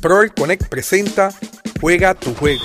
Proel Connect presenta Juega tu juego.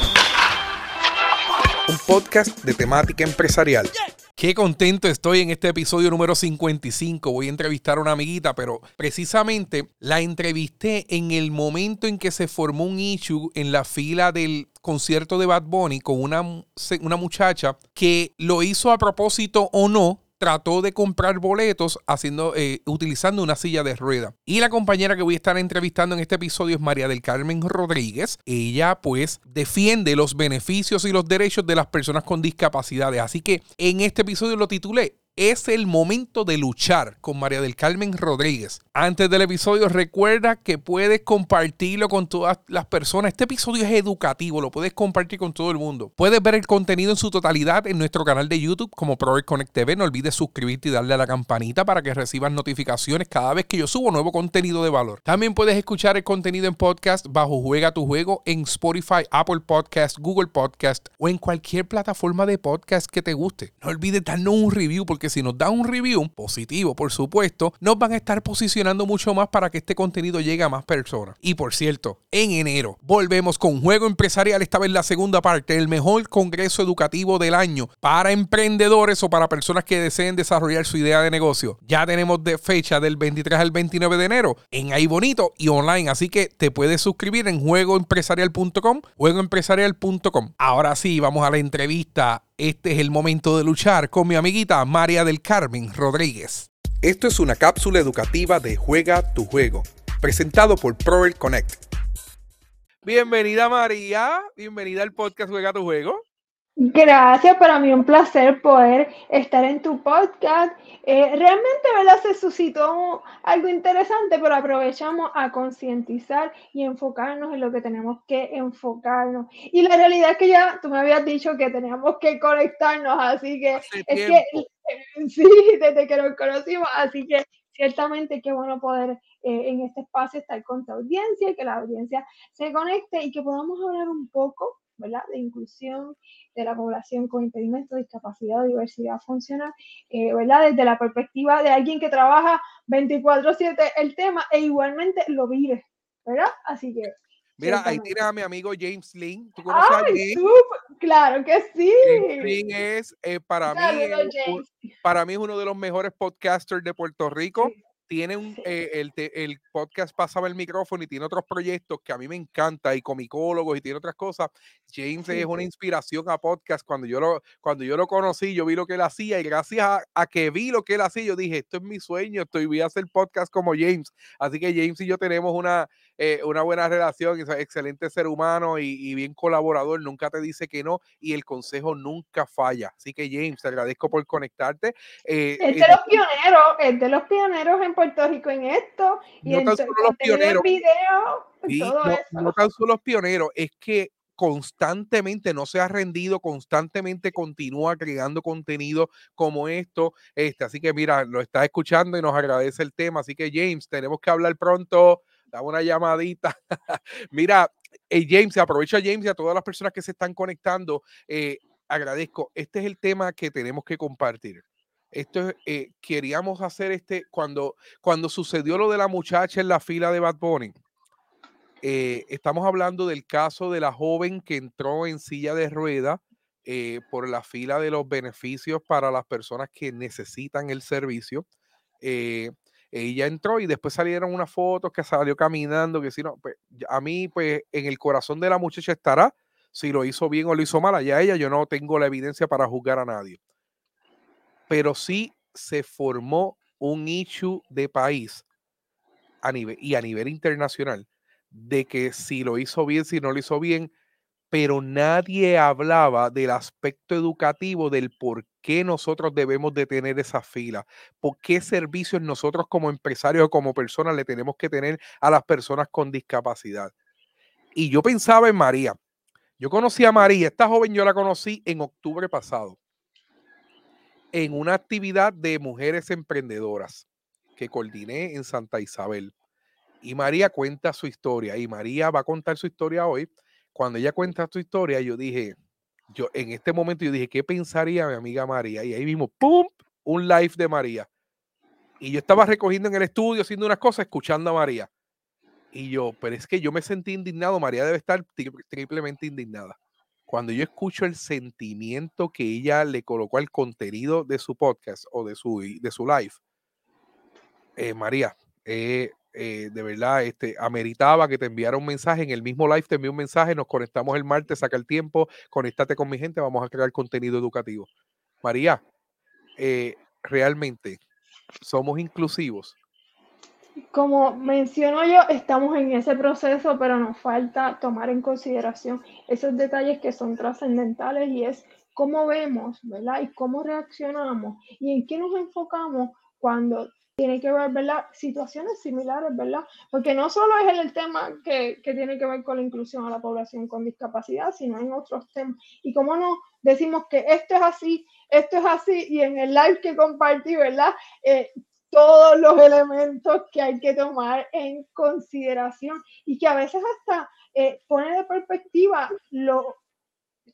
Un podcast de temática empresarial. Qué contento estoy en este episodio número 55. Voy a entrevistar a una amiguita, pero precisamente la entrevisté en el momento en que se formó un issue en la fila del concierto de Bad Bunny con una, una muchacha que lo hizo a propósito o no, trató de comprar boletos haciendo, eh, utilizando una silla de rueda. Y la compañera que voy a estar entrevistando en este episodio es María del Carmen Rodríguez. Ella pues defiende los beneficios y los derechos de las personas con discapacidades. Así que en este episodio lo titulé es el momento de luchar con María del Carmen Rodríguez. Antes del episodio, recuerda que puedes compartirlo con todas las personas. Este episodio es educativo, lo puedes compartir con todo el mundo. Puedes ver el contenido en su totalidad en nuestro canal de YouTube como Project Connect TV. No olvides suscribirte y darle a la campanita para que recibas notificaciones cada vez que yo subo nuevo contenido de valor. También puedes escuchar el contenido en podcast bajo Juega tu Juego en Spotify, Apple Podcast, Google Podcast o en cualquier plataforma de podcast que te guste. No olvides darnos un review porque si nos da un review positivo, por supuesto, nos van a estar posicionando mucho más para que este contenido llegue a más personas. Y por cierto, en enero volvemos con Juego Empresarial, esta vez la segunda parte, el mejor congreso educativo del año para emprendedores o para personas que deseen desarrollar su idea de negocio. Ya tenemos de fecha del 23 al 29 de enero en ahí bonito y online, así que te puedes suscribir en juegoempresarial.com, juegoempresarial.com. Ahora sí, vamos a la entrevista este es el momento de luchar con mi amiguita María del Carmen Rodríguez. Esto es una cápsula educativa de Juega tu Juego, presentado por Proel Connect. Bienvenida María, bienvenida al podcast Juega tu Juego. Gracias, para mí un placer poder estar en tu podcast. Eh, realmente, ¿verdad? Se suscitó algo interesante, pero aprovechamos a concientizar y enfocarnos en lo que tenemos que enfocarnos. Y la realidad es que ya tú me habías dicho que teníamos que conectarnos, así que es que sí, desde que nos conocimos, así que ciertamente qué bueno poder eh, en este espacio estar con tu audiencia y que la audiencia se conecte y que podamos hablar un poco ¿verdad? de inclusión de la población con impedimento, discapacidad o diversidad funcional, eh, ¿verdad? Desde la perspectiva de alguien que trabaja 24/7 el tema e igualmente lo vive, ¿verdad? Así que... Mira, ahí tienes a mi amigo James Lynn. ¿Tú conoces a James? Claro que sí. James Lynn es, eh, para, mí, para mí es uno de los mejores podcasters de Puerto Rico tiene un, eh, el, el, podcast Pasaba el micrófono y tiene otros proyectos que a mí me encanta y comicólogos y tiene otras cosas. James es una inspiración a podcast. Cuando yo, lo, cuando yo lo conocí, yo vi lo que él hacía y gracias a, que vi lo que él hacía, yo dije, esto es mi sueño, estoy, voy a hacer podcast como James. Así que James y yo tenemos una, eh, una buena relación, excelente ser humano y, bien colaborador, nunca te dice que no y el consejo nunca falla. Así que James, te agradezco por conectarte. Eh, es de los pioneros, es de los pioneros en Puerto Rico en esto y no en tan solo los pioneros, video, no, tan solo los pioneros, es que constantemente, no se ha rendido, constantemente continúa creando contenido como esto. Este, así que mira, lo está escuchando y nos agradece el tema. Así que James, tenemos que hablar pronto dame una llamadita. Mira, eh, James, aprovecho a James y a todas las personas que se están conectando. Eh, agradezco. Este es el tema que tenemos que compartir. Esto eh, queríamos hacer este cuando, cuando sucedió lo de la muchacha en la fila de Bad Bunny. estamos hablando del caso de la joven que entró en silla de rueda por la fila de los beneficios para las personas que necesitan el servicio ella entró y después salieron unas fotos que salió caminando, que si no, pues a mí, pues en el corazón de la muchacha estará si lo hizo bien o lo hizo mal. Allá ella, yo no tengo la evidencia para juzgar a nadie. Pero sí se formó un issue de país a nivel, y a nivel internacional de que si lo hizo bien, si no lo hizo bien, pero nadie hablaba del aspecto educativo del por qué nosotros debemos de tener esa fila, por qué servicios nosotros como empresarios o como personas le tenemos que tener a las personas con discapacidad. Y yo pensaba en María. Yo conocí a María, esta joven yo la conocí en octubre pasado, en una actividad de mujeres emprendedoras que coordiné en Santa Isabel. Y María cuenta su historia y María va a contar su historia hoy cuando ella cuenta tu historia, yo dije, yo en este momento yo dije, ¿qué pensaría mi amiga María? Y ahí mismo, ¡pum! Un live de María. Y yo estaba recogiendo en el estudio, haciendo unas cosas, escuchando a María. Y yo, pero es que yo me sentí indignado, María debe estar triplemente indignada. Cuando yo escucho el sentimiento que ella le colocó al contenido de su podcast o de su, de su live, eh, María, eh, eh, de verdad, este, ameritaba que te enviara un mensaje. En el mismo live te envié un mensaje, nos conectamos el martes, saca el tiempo, conéctate con mi gente, vamos a crear contenido educativo. María, realmente somos inclusivos. Como menciono yo, estamos en ese proceso, pero nos falta tomar en consideración esos detalles que son trascendentales y es cómo vemos, ¿verdad? Y cómo reaccionamos y en qué nos enfocamos cuando tiene que ver, ¿verdad? Situaciones similares, ¿verdad? Porque no solo es el tema que, que, tiene que ver con la inclusión a la población con discapacidad, sino en otros temas. Y cómo no decimos que esto es así, esto es así, y en el live que compartí, ¿verdad? Eh, todos los elementos que hay que tomar en consideración y que a veces hasta eh, pone de perspectiva lo,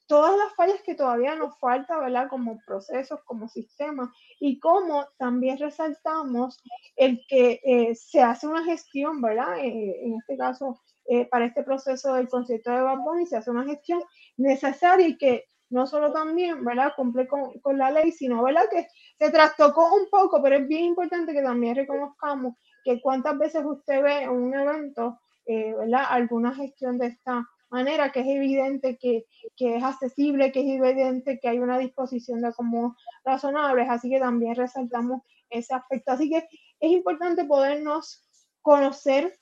todas las fallas que todavía nos falta, ¿verdad? Como procesos, como sistemas, y cómo también resaltamos el que eh, se hace una gestión, ¿verdad? Eh, en este caso, eh, para este proceso del concepto de Bad y se hace una gestión necesaria y que no solo también, ¿verdad? Cumple con, con, la ley, sino, ¿verdad? Que se trastocó un poco, pero es bien importante que también reconozcamos que cuántas veces usted ve en un evento, ¿verdad? Alguna gestión de esta manera que es evidente que, que, es accesible, que es evidente que hay una disposición de como razonables, así que también resaltamos ese aspecto. Así que es importante podernos conocer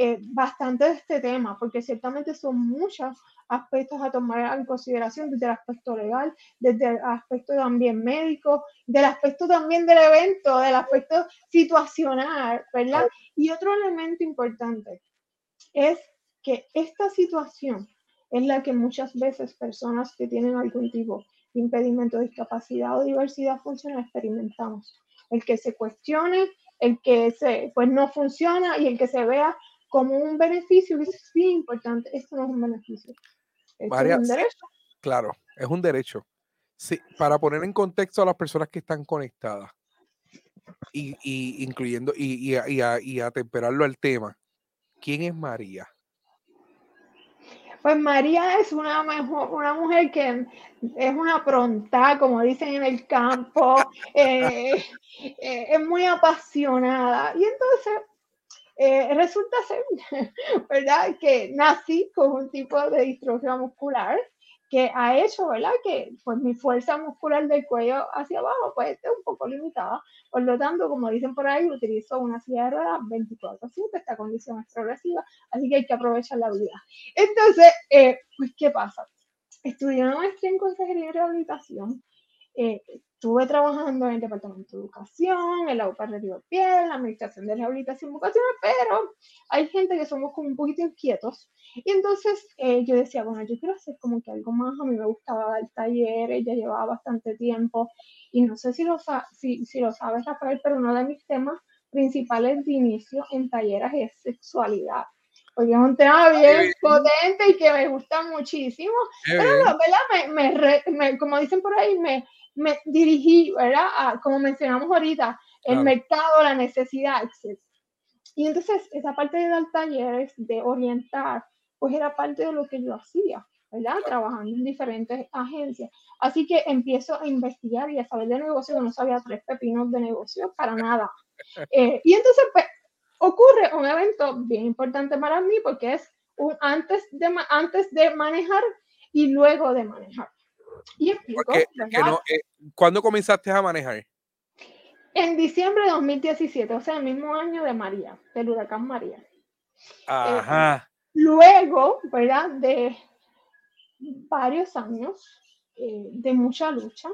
eh, bastante de este tema, porque ciertamente son muchos aspectos a tomar en consideración, desde el aspecto legal, desde el aspecto también médico, del aspecto también del evento, del aspecto situacional, ¿verdad? Y otro elemento importante es que esta situación es la que muchas veces personas que tienen algún tipo de impedimento, discapacidad o diversidad funcional experimentamos. El que se cuestione, el que se, pues no funciona y el que se vea como un beneficio, es bien importante, esto no es un beneficio. es un derecho. Claro, es un derecho. Sí, para poner en contexto a las personas que están conectadas y, y incluyendo y, y, y, a, y atemperarlo al tema, ¿quién es María? Pues María es una, una mujer que es una pronta, como dicen en el campo, eh, eh, es muy apasionada. Y entonces eh, resulta ser, ¿verdad?, que nací con un tipo de distrofia muscular que ha hecho, ¿verdad? Que pues mi fuerza muscular del cuello hacia abajo pues está un poco limitada. Por lo tanto, como dicen por ahí, utilizo una silla de ruedas 24/7, esta condición es progresiva, así que hay que aprovechar la vida. Entonces, eh, pues, ¿qué pasa? Estudié una maestría en consejería y rehabilitación eh, estuve trabajando en el Departamento de Educación, en la UPA de Río Piedra, en la Administración de Rehabilitación Vocacional, pero hay gente que somos como un poquito inquietos. Y entonces eh, yo decía, bueno, yo quiero hacer como que algo más. A mí me gustaba dar talleres, ya llevaba bastante tiempo. Y no sé si lo, si, si lo sabes, Rafael, pero uno de mis temas principales de inicio en talleres es sexualidad porque es un tema bien potente y que me gusta muchísimo. Pero, ¿verdad? Me, me, como dicen por ahí, me, me dirigí, ¿verdad? como mencionamos ahorita, el mercado, la necesidad, etc. Y entonces esa parte de dar talleres, de orientar, pues era parte de lo que yo hacía, ¿verdad? Trabajando en diferentes agencias. Así que empiezo a investigar y a saber de negocio, no sabía tres pepinos de negocio para nada. Eh, y entonces, pues, ocurre un evento bien importante para mí porque es un antes de, antes de manejar y luego de manejar. Y explico. Eh, ¿Cuándo comenzaste a manejar? En diciembre de 2017, o sea, el mismo año de María, del huracán María. Ajá. Eh, luego, ¿verdad? De varios años eh, de mucha lucha,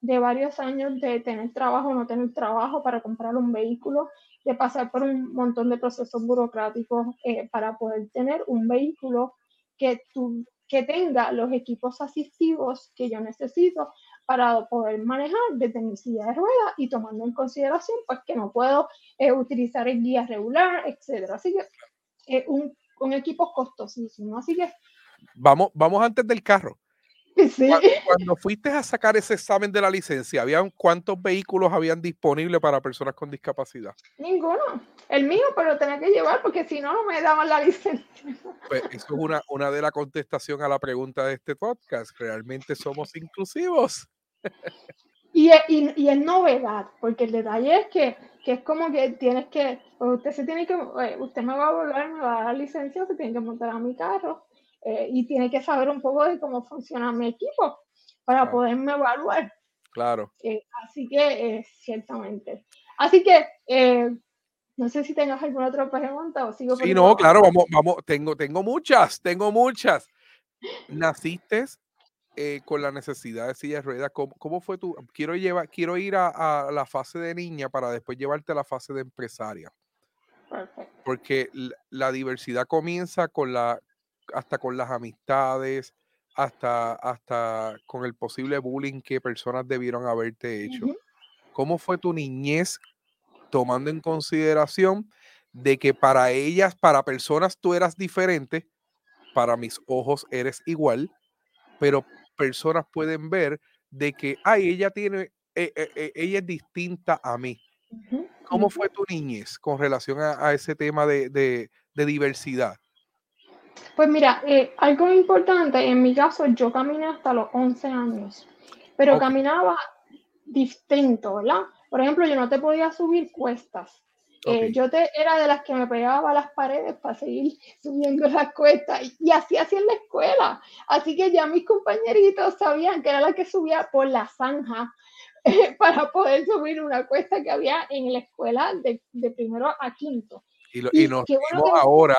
de varios años de tener trabajo o no tener trabajo para comprar un vehículo, de pasar por un montón de procesos burocráticos para poder tener un vehículo que tu, que tenga los equipos asistivos que yo necesito para poder manejar desde mi silla de ruedas y tomando en consideración pues que no puedo eh, utilizar el guía regular, etcétera. Así que eh, un, un, equipo costosísimo. Así que vamos, vamos antes del carro. Sí. Cuando, fuiste a sacar ese examen de la licencia, ¿habían cuántos vehículos habían disponibles para personas con discapacidad? Ninguno. El mío, pero tenía que llevar porque si no, no me daban la licencia. Pues eso es una, una de las contestaciones a la pregunta de este podcast. ¿Realmente somos inclusivos? Y, y, y, es novedad, porque el detalle es que, que, es como que tienes que, usted se tiene que, eh, usted me va a volver, me va a dar la licencia, se tiene que montar a mi carro eh, y tiene que saber un poco de cómo funciona mi equipo para poderme evaluar. Claro. Eh, así que, ciertamente. Así que, no sé si tengas alguna otra pregunta o sigo. Sí, no, claro, vamos, vamos, tengo, tengo muchas, tengo muchas. ¿Naciste eh, con la necesidad de silla de ruedas, ¿cómo, fue tu? Quiero, llevar, quiero ir a, la fase de niña para después llevarte a la fase de empresaria. Porque la, diversidad comienza con la, hasta con las amistades, hasta, hasta con el posible bullying que personas debieron haberte hecho. ¿Cómo fue tu niñez tomando en consideración de que para ellas, para personas tú eras diferente, para mis ojos eres igual, pero personas pueden ver de que, ay, ella tiene, eh, eh, eh, ella es distinta a mí. ¿Cómo fue tu niñez con relación a, ese tema de, diversidad? Pues mira, algo importante, en mi caso yo caminé hasta los 11 años, pero caminaba distinto, ¿verdad? Por ejemplo, yo no te podía subir cuestas. Eh, yo te, era de las que me pegaba a las paredes para seguir subiendo las cuestas y, así hacía en la escuela. Así que ya mis compañeritos sabían que era la que subía por la zanja para poder subir una cuesta que había en la escuela de, primero a quinto. Y, lo, y, nos ahora,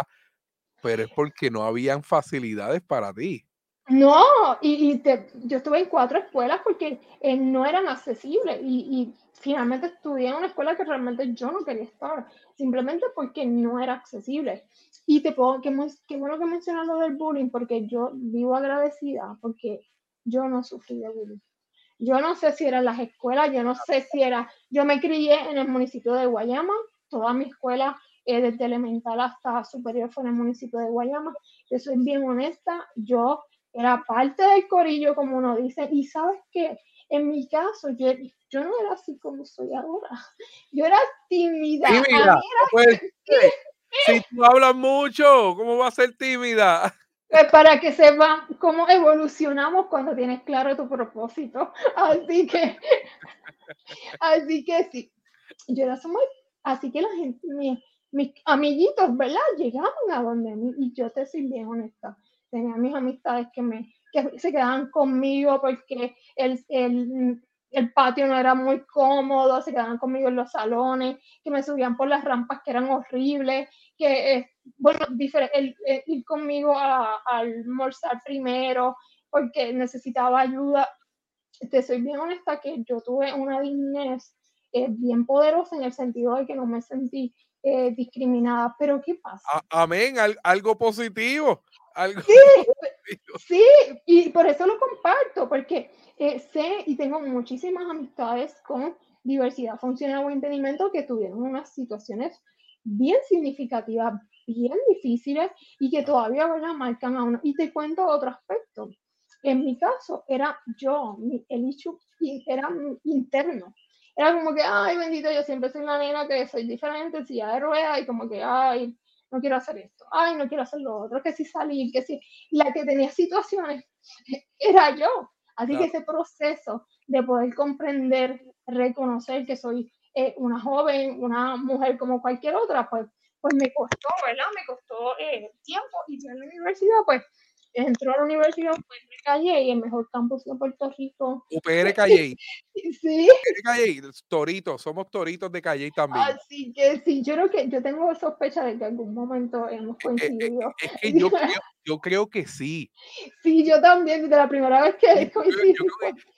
pero es porque no habían facilidades para ti. No, y, yo estuve en cuatro escuelas porque eh, no eran accesibles y, finalmente estudié en una escuela que realmente yo no quería estar, simplemente porque no era accesible. Y te puedo, qué, qué bueno que mencionas lo del bullying, porque yo vivo agradecida, porque yo no sufrí de bullying. Yo no sé si eran las escuelas, yo no sé si era, yo me crié en el municipio de Guayama, toda mi escuela eh, desde elemental hasta superior fue en el municipio de Guayama. Yo soy bien honesta, yo era parte del corillo, como uno dice, y sabes que en mi caso, yo, yo no era así como soy ahora. Yo era tímida. Tímida. Pues, si tú hablas mucho, ¿cómo va a ser tímida? Pues para que sepan cómo evolucionamos cuando tienes claro tu propósito. Así que, así que sí, yo era muy, así que la gente, mis, amiguitos, ¿verdad? Llegaban a donde mí y yo te soy bien honesta tenía mis amistades que, me, que se quedaban conmigo porque el, el, el, patio no era muy cómodo, se quedaban conmigo en los salones, que me subían por las rampas que eran horribles, que, eh, bueno, el, ir conmigo a, almorzar primero porque necesitaba ayuda. Te soy bien honesta que yo tuve una dignidad eh, bien poderosa en el sentido de que no me sentí eh, discriminada. Pero ¿qué pasa? amén, algo positivo. Sí, sí, y por eso lo comparto, porque eh, sé y tengo muchísimas amistades con diversidad funcional o impedimento que tuvieron unas situaciones bien significativas, bien difíciles y que todavía ¿verdad? marcan a uno. Y te cuento otro aspecto. En mi caso, era yo, el issue era interno. Era como que, ay, bendito, yo siempre soy una nena que soy diferente, silla de rueda, y como que, ay, no quiero hacer esto, ay, no quiero hacer lo otro, que si salir, que si. La que tenía situaciones era yo. Así que ese proceso de poder comprender, reconocer que soy eh, una joven, una mujer como cualquier otra, pues, pues me costó, ¿verdad? Me costó eh, tiempo y en la universidad, pues entró a la universidad UPR Calle y el mejor campus de Puerto Rico. UPR Calle. sí. UPR Calle, toritos, somos toritos de Calle también. Así que sí, yo creo que yo tengo sospecha de que en algún momento hemos eh, eh, coincidido. Es, que yo creo, yo creo que sí. Sí, yo también, desde la primera vez que coincidí.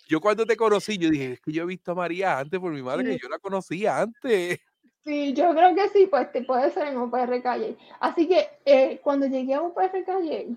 Yo, cuando te conocí, yo dije, es que yo he visto a María antes por mi madre, que yo la conocía antes. Sí, yo creo que sí, pues te puede ser en UPR Calle. Así que eh, cuando llegué a UPR Calle,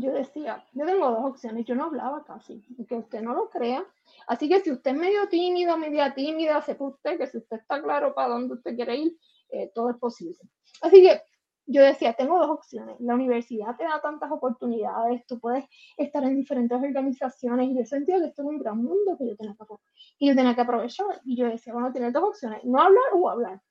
yo decía, yo tengo dos opciones, yo no hablaba casi, que usted no lo crea. Así que si usted es medio tímido, media tímida, sepa usted que si usted está claro para dónde usted quiere ir, eh, todo es posible. Así que yo decía, tengo dos opciones. La universidad te da tantas oportunidades, tú puedes estar en diferentes organizaciones y yo sentía que esto es un gran mundo que yo tenía que, y yo tenía que aprovechar. Y yo decía, bueno, tener dos opciones, no hablar o hablar.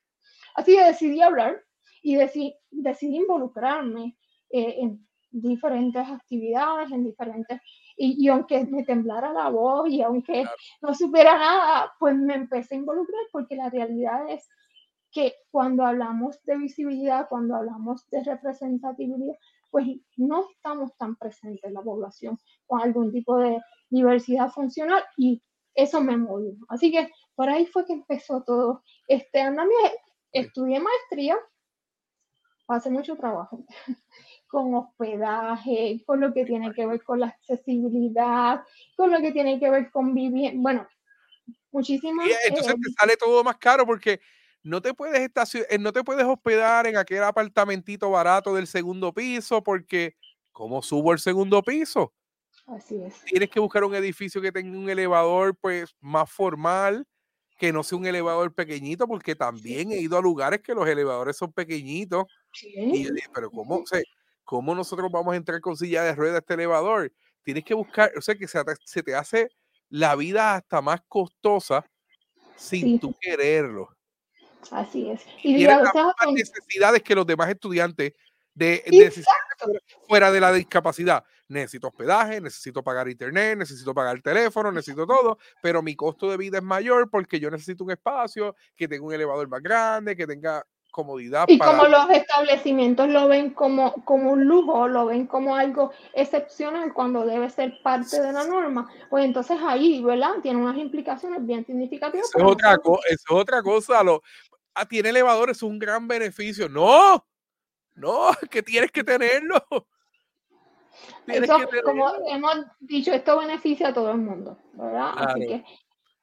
Así que decidí hablar y decidí, decidí involucrarme eh, en diferentes actividades, en diferentes, y, y, aunque me temblara la voz y aunque no supiera nada, pues me empecé a involucrar porque la realidad es que cuando hablamos de visibilidad, cuando hablamos de representatividad, pues no estamos tan presentes en la población con algún tipo de diversidad funcional y eso me movió. Así que por ahí fue que empezó todo este andamiaje. Estudié maestría, pasé mucho trabajo con hospedaje, con lo que tiene que ver con la accesibilidad, con lo que tiene que ver con vivir, bueno, muchísimas. entonces te eh, sale todo más caro porque no te puedes eh, no te puedes hospedar en aquel apartamentito barato del segundo piso porque ¿cómo subo el segundo piso? Así es. Tienes que buscar un edificio que tenga un elevador pues más formal, que no sea un elevador pequeñito, porque también he ido a lugares que los elevadores son pequeñitos. Y yo dije, pero ¿cómo, ¿cómo nosotros vamos a entrar con silla de ruedas a este elevador? Tienes que buscar, o sea, que se te, se te hace la vida hasta más costosa sin tú quererlo. Así es. Y, y las necesidades que los demás estudiantes de, fuera de la discapacidad. Necesito hospedaje, necesito pagar internet, necesito pagar el teléfono, necesito todo, pero mi costo de vida es mayor porque yo necesito un espacio que tenga un elevador más grande, que tenga comodidad. Y como los establecimientos lo ven como, como un lujo, lo ven como algo excepcional cuando debe ser parte de la norma, pues entonces ahí, ¿verdad? Tiene unas implicaciones bien significativas. Eso es, otra, es otra cosa. Lo, ah, tiene elevadores, es un gran beneficio. No, no, que tienes que tenerlo. Eso, como hemos dicho, esto beneficia a todo el mundo, ¿verdad? Así, que,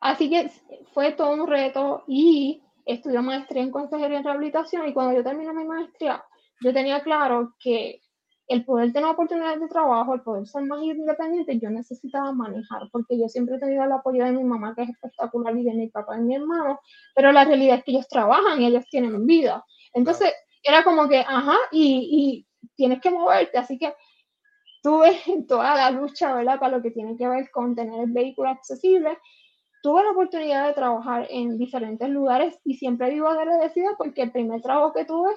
así que fue todo un reto y estudié maestría en consejería en rehabilitación y cuando yo terminé mi maestría, yo tenía claro que el poder tener oportunidades de trabajo, el poder ser más independiente, yo necesitaba manejar, porque yo siempre he tenido el apoyo de mi mamá, que es espectacular, y de mi papá y mi hermano, pero la realidad es que ellos trabajan y ellos tienen vida. Entonces, era como que, ajá, y, y, tienes que moverte, así que tuve toda la lucha, ¿verdad?, para lo que tiene que ver con tener el vehículo accesible. Tuve la oportunidad de trabajar en diferentes lugares y siempre vivo agradecida porque el primer trabajo que tuve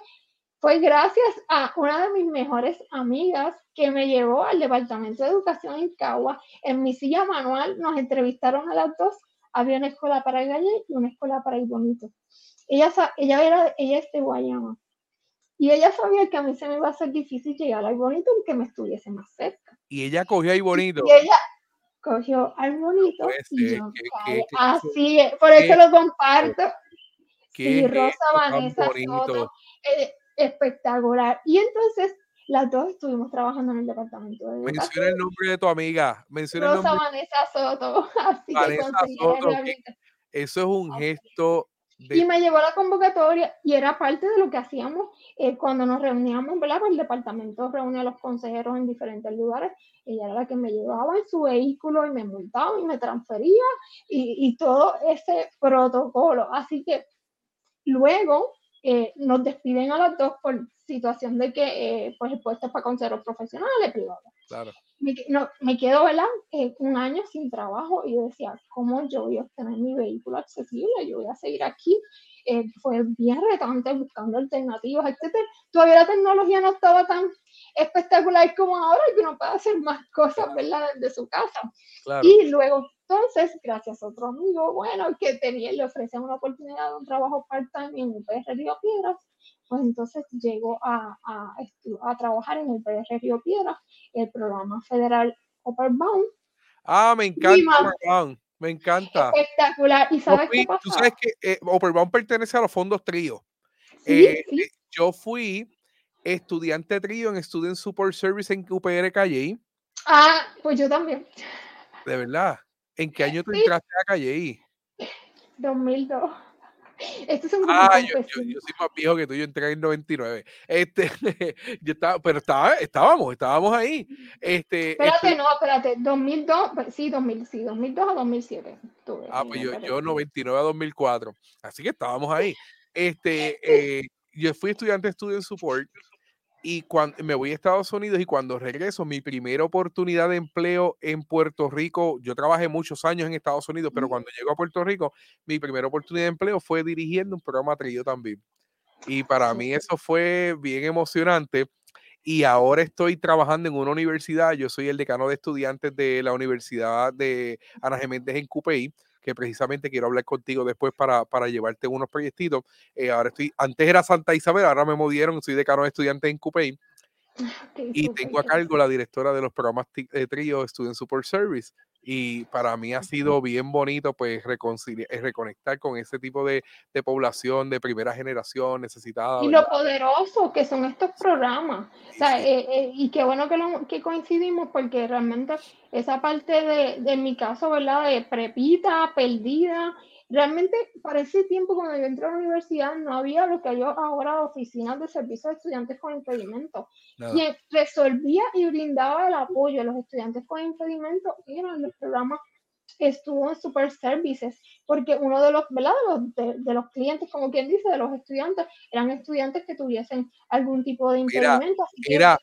fue gracias a una de mis mejores amigas que me llevó al Departamento de Educación en Cagua. En mi silla manual nos entrevistaron a las dos. Había una escuela para ir allí y una escuela para ir bonito. Ella, ella, era, ella es de Guayama. Y ella sabía que a mí se me iba a hacer difícil llegar al bonito aunque me estuviese más cerca. Y ella cogió ahí bonito. Y ella cogió al bonito. y yo, así es, por eso lo comparto. Sí, Rosa Vanessa Soto, eh, espectacular. Y entonces las dos estuvimos trabajando en el departamento de Menciona el nombre de tu amiga. Menciona Rosa Vanessa Soto. Así Vanessa que Soto, eso es un gesto y me llevó a la convocatoria y era parte de lo que hacíamos eh, cuando nos reuníamos, ¿verdad? Pues el departamento reunía a los consejeros en diferentes lugares. Ella era la que me llevaba en su vehículo y me montaba y me transfería y, y todo ese protocolo. Así que luego eh, nos despiden a las dos por situación de que eh, pues el puesto es para consejeros profesionales privados. Claro. Me, no, me quedo, ¿verdad? Eh, un año sin trabajo y yo decía, ¿cómo yo voy a obtener mi vehículo accesible? Yo voy a seguir aquí. fue bien retante buscando alternativas, etc. Todavía la tecnología no estaba tan espectacular como ahora que uno puede hacer más cosas, ¿verdad? Desde su casa. Y luego entonces, gracias a otro amigo, bueno, que tenía, le ofrecía una oportunidad de un trabajo part-time en el PR Río Piedras, pues entonces llegó a, a, a, trabajar en el PR Río Piedras, el programa federal Bound. Ah, me encanta me encanta. Espectacular. ¿Y sabes qué Tú sabes que eh, pertenece a los fondos trío. Eh, eh, yo fui estudiante trío en Student Support Service en UPR Calle. Ah, pues yo también. De verdad. ¿En qué año tú entraste a Calle? 2002. Esto es un ah, yo, yo, yo, soy más viejo que tú, yo entré en 99. Este, yo estaba, pero estaba, estábamos, estábamos ahí. Este, espérate, este no, espérate, 2002, sí, 2000, sí, 2002 a 2007. ah, pues yo, yo 99 a 2004. Así que estábamos ahí. Este, eh, yo fui estudiante de Student Support y cuando me voy a Estados Unidos y cuando regreso, mi primera oportunidad de empleo en Puerto Rico, yo trabajé muchos años en Estados Unidos, pero cuando llego a Puerto Rico, mi primera oportunidad de empleo fue dirigiendo un programa trillo también. Y para mí eso fue bien emocionante. Y ahora estoy trabajando en una universidad. Yo soy el decano de estudiantes de la Universidad de Ana Geméndez en Cupey que precisamente quiero hablar contigo después para, para llevarte unos proyectitos. Eh, ahora estoy, antes era Santa Isabel, ahora me movieron, soy decano de estudiantes en Cupey. y tengo a cargo la directora de los programas de trío Student Support Service y para mí ha sido bien bonito pues reconciliar, eh, reconectar con ese tipo de, de, población de primera generación necesitada. Y lo poderoso que son estos programas. O sea, eh, eh, y qué bueno que, lo, que coincidimos porque realmente esa parte de, de mi caso, ¿verdad? De prepita, perdida, Realmente, para ese tiempo, cuando yo entré a la universidad, no había lo que hay ahora oficinas de servicio de estudiantes con impedimentos. Quien resolvía y brindaba el apoyo a los estudiantes con impedimentos eran los programas estuvo en Super Services, porque uno de los, ¿verdad? De los, clientes, como quien dice, de los estudiantes, eran estudiantes que tuviesen algún tipo de impedimento. Mira,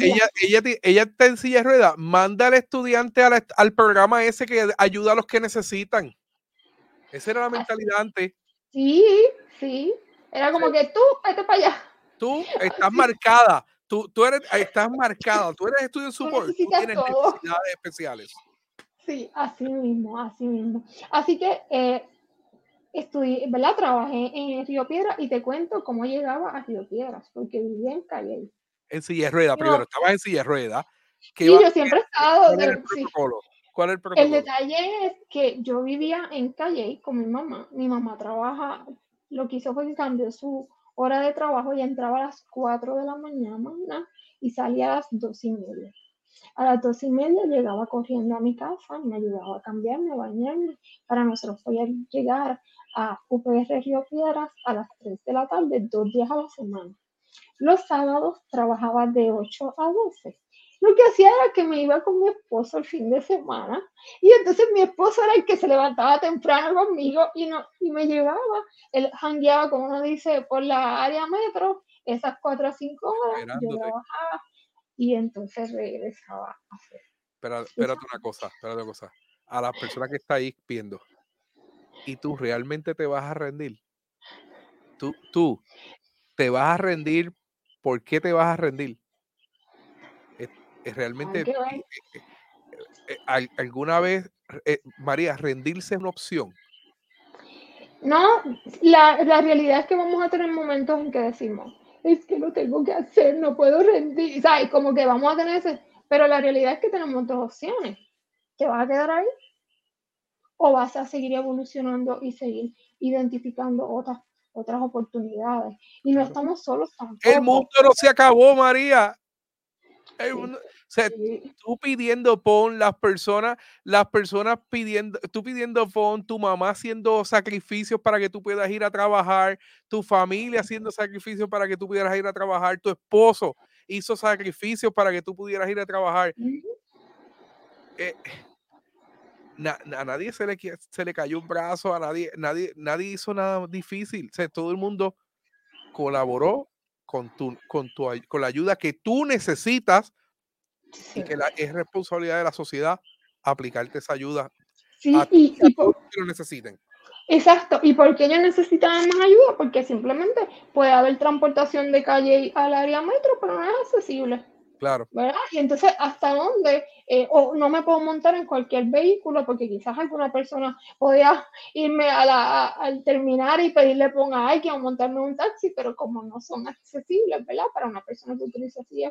ella, ella, ella está en silla de ruedas, manda al estudiante al, al programa ese que ayuda a los que necesitan. Esa era la mentalidad antes. Sí, sí. Era como que tú, vete para allá. Tú estás marcada. Tú, tú eres, estás marcada. Tú eres estudio support. Tú tienes necesidades especiales. Sí, así mismo, así mismo. Así que eh, estudié, ¿verdad? Trabajé en Río Piedra y te cuento cómo llegaba a Río Piedras, porque vivía en Calle. En silla de rueda, primero, estabas en silla de rueda. Sí, yo siempre he estado. De, ¿Cuál es el protocolo? El detalle es que yo vivía en Calle con mi mamá. Mi mamá trabaja, lo que hizo fue que cambió su hora de trabajo y entraba a las 4 de la mañana y salía a las 2 y media. A las 2 y media llegaba corriendo a mi casa, me ayudaba a cambiarme, a bañarme, para nosotros poder llegar a UPR Río Piedras a las 3 de la tarde, dos días a la semana. Los sábados trabajaba de 8 a 12 lo que hacía era que me iba con mi esposo el fin de semana y entonces mi esposo era el que se levantaba temprano conmigo y, no, y me llevaba, él hangueaba, como uno dice, por la área metro, esas cuatro o cinco horas, yo trabajaba y entonces regresaba a hacer. Pero, espérate una cosa, espérate una cosa. A las personas que está ahí viendo, ¿y tú realmente te vas a rendir? Tú, tú, te vas a rendir, ¿por qué te vas a rendir? Realmente eh, eh, eh, alguna vez, María, rendirse es una opción. No, la, la, realidad es que vamos a tener momentos en que decimos, es que lo tengo que hacer, no puedo rendir, ¿sabes? Como que vamos a tener ese, pero la realidad es que tenemos dos opciones. ¿Te vas a quedar ahí? ¿O vas a seguir evolucionando y seguir identificando otras, otras oportunidades? Y no estamos solos tampoco. El mundo no se acabó, María. Sea, tú pidiendo pon las personas, las personas pidiendo, tú pidiendo pon, tu mamá haciendo sacrificios para que tú puedas ir a trabajar, tu familia haciendo sacrificios para que tú pudieras ir a trabajar, tu esposo hizo sacrificios para que tú pudieras ir a trabajar. Eh, a nadie se le, se le cayó un brazo, a nadie, nadie, nadie hizo nada difícil. O sea, todo el mundo colaboró con, tu, con, tu, con la ayuda que tú necesitas y que la, es responsabilidad de la sociedad aplicarte esa ayuda sí, a, y, que lo necesiten. Exacto, y por qué ellos necesitan más ayuda, porque simplemente puede haber transportación de calle al área metro, pero no es accesible. Claro. ¿verdad? Y entonces, ¿hasta dónde? Eh, o no me puedo montar en cualquier vehículo porque quizás alguna persona podía irme a la, al terminar y pedirle ponga a alguien o montarme un taxi, pero como no son accesibles, ¿verdad? Para una persona que utiliza silla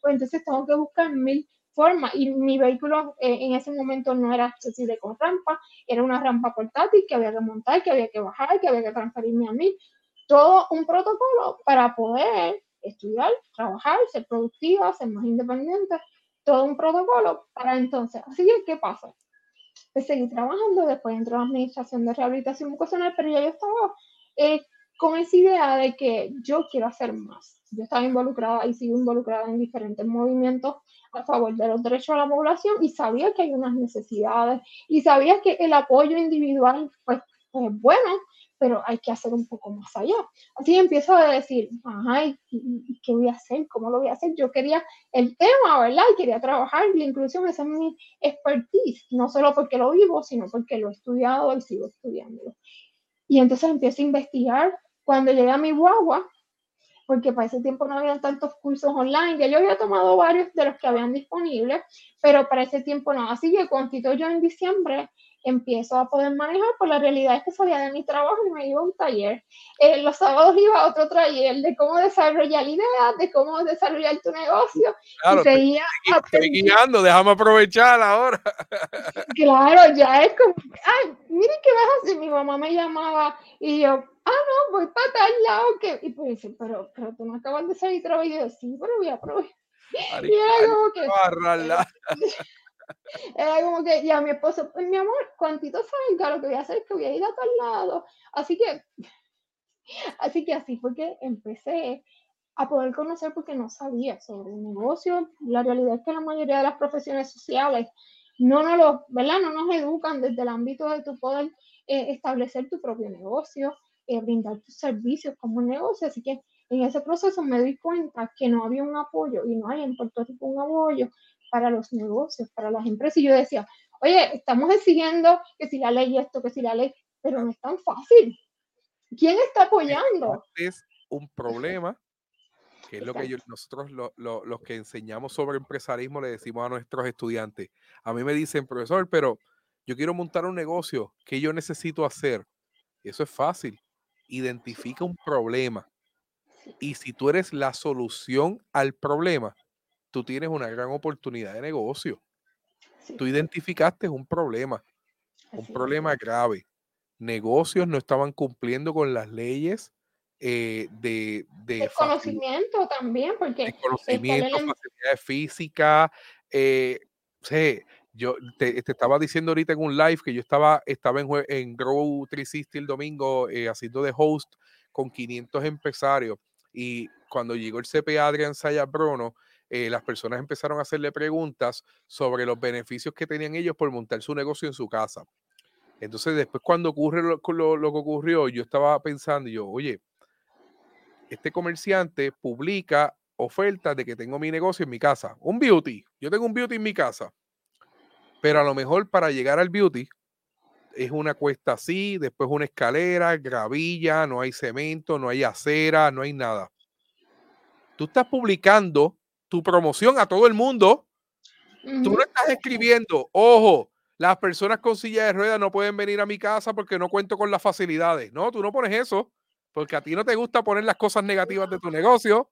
pues entonces tengo que buscar mil formas. Y mi vehículo eh, en ese momento no era accesible con rampa, era una rampa portátil que había que montar, que había que bajar, que había que transferirme a mí. Todo un protocolo para poder estudiar, trabajar, ser productiva, ser más independiente, todo un protocolo para entonces. Así que, ¿qué pasa? Pues seguí trabajando, después entré a la administración de rehabilitación vocacional, pero ya yo estaba eh, con esa idea de que yo quiero hacer más. Yo estaba involucrada y sigo involucrada en diferentes movimientos a favor de los derechos de la población y sabía que hay unas necesidades y sabía que el apoyo individual pues, pues bueno, pero hay que hacer un poco más allá. Así empiezo a decir, ajá, ¿y, qué voy a hacer? ¿Cómo lo voy a hacer? Yo quería el tema, ¿verdad? Y quería trabajar la inclusión, esa es mi expertise, no solo porque lo vivo, sino porque lo he estudiado y sigo estudiándolo. Y entonces empiezo a investigar. Cuando llegué a mi guagua, porque para ese tiempo no había tantos cursos online, ya yo había tomado varios de los que habían disponibles, pero para ese tiempo no. Así que constituyo yo en diciembre empiezo a poder manejar, pues la realidad es que salía de mi trabajo y me iba a un taller. Eh, los sábados iba a otro taller de cómo desarrollar ideas, de cómo desarrollar tu negocio. Claro, y seguía estoy guiando, déjame aprovechar ahora. Claro, ya es como, ay, mire qué vas a hacer. Mi mamá me llamaba y yo, ah, no, voy para tal lado. Que... Y pues dice, pero, pero tú no acabas de salir trabajo. Y yo, sí, pero voy a aprovechar. Y era como que... Era como que, ya mi esposo, pues mi amor, cuantito salga, lo que voy a hacer es que voy a ir a tal lado. Así que, así que así fue que empecé a poder conocer porque no sabía sobre el negocio. La realidad es que la mayoría de las profesiones sociales no nos lo, ¿verdad? Educan desde el ámbito de tu poder eh, establecer tu propio negocio, eh, brindar tus servicios como un negocio. Así que en ese proceso me di cuenta que no había un apoyo y no hay en Puerto Rico un apoyo para los negocios, para las empresas. Y yo decía, oye, estamos exigiendo que si la ley esto, que si la ley, pero no es tan fácil. ¿Quién está apoyando? Es un problema, que es lo que nosotros los que enseñamos sobre empresarismo le decimos a nuestros estudiantes. A mí me dicen, profesor, pero yo quiero montar un negocio, ¿qué yo necesito hacer? eso es fácil. Identifica un problema. Y si tú eres la solución al problema, tú tienes una gran oportunidad de negocio. Tú identificaste un problema, un problema grave. Negocios no estaban cumpliendo con las leyes eh, de, de conocimiento también, porque de conocimiento, facilidades físicas. Eh, yo te, estaba diciendo ahorita en un live que yo estaba, estaba en, en Grow 360 el domingo eh, haciendo de host con 500 empresarios y cuando llegó el CPA Adrián Sayas Bruno, eh, las personas empezaron a hacerle preguntas sobre los beneficios que tenían ellos por montar su negocio en su casa. Entonces, después cuando ocurre lo, que ocurrió, yo estaba pensando, yo, oye, este comerciante publica ofertas de que tengo mi negocio en mi casa, un beauty, yo tengo un beauty en mi casa, pero a lo mejor para llegar al beauty es una cuesta así, después una escalera, gravilla, no hay cemento, no hay acera, no hay nada. Tú estás publicando tu promoción a todo el mundo. Tú no estás escribiendo, ojo, las personas con silla de ruedas no pueden venir a mi casa porque no cuento con las facilidades. No, tú no pones eso porque a ti no te gusta poner las cosas negativas de tu negocio.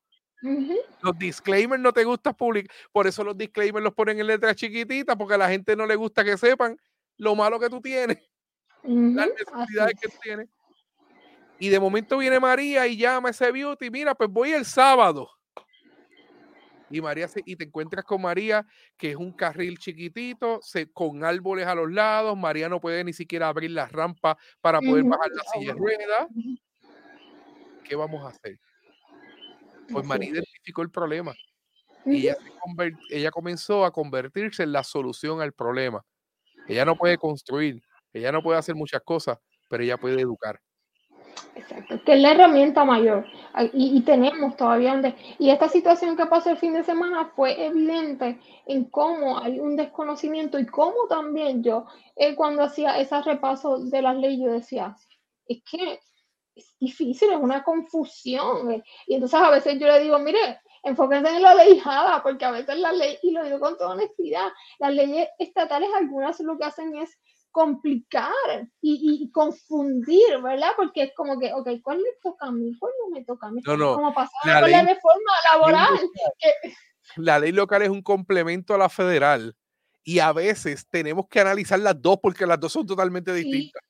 Los disclaimers no te gusta publicar. Por eso los disclaimers los ponen en letras chiquititas porque a la gente no le gusta que sepan lo malo que tú tienes, las necesidades que tú tienes. Y de momento viene María y llama a ese beauty. Mira, pues voy el sábado y María y te encuentras con María, que es un carril chiquitito, se, con árboles a los lados. María no puede ni siquiera abrir la rampa para poder bajar la silla de ruedas. ¿Qué vamos a hacer? Pues María identificó el problema. Y ella, ella comenzó a convertirse en la solución al problema. Ella no puede construir, ella no puede hacer muchas cosas, pero ella puede educar. Exacto, que es la herramienta mayor. Y, tenemos todavía un... y esta situación que pasó el fin de semana fue evidente en cómo hay un desconocimiento y cómo también yo, eh, cuando hacía ese repaso de las leyes, yo decía, es que es difícil, es una confusión. Eh". Y entonces a veces yo le digo, mire, enfóquense en la leyjada, porque a veces la ley, y lo digo con toda honestidad, las leyes estatales algunas lo que hacen es complicar y, y, confundir, ¿verdad? Porque es como que, ok, ¿cuál me toca a mí? ¿Cuál no me toca a mí? No, no. Como pasaba con la reforma laboral. La ley local es un complemento a la federal y a veces tenemos que analizar las dos porque las dos son totalmente distintas.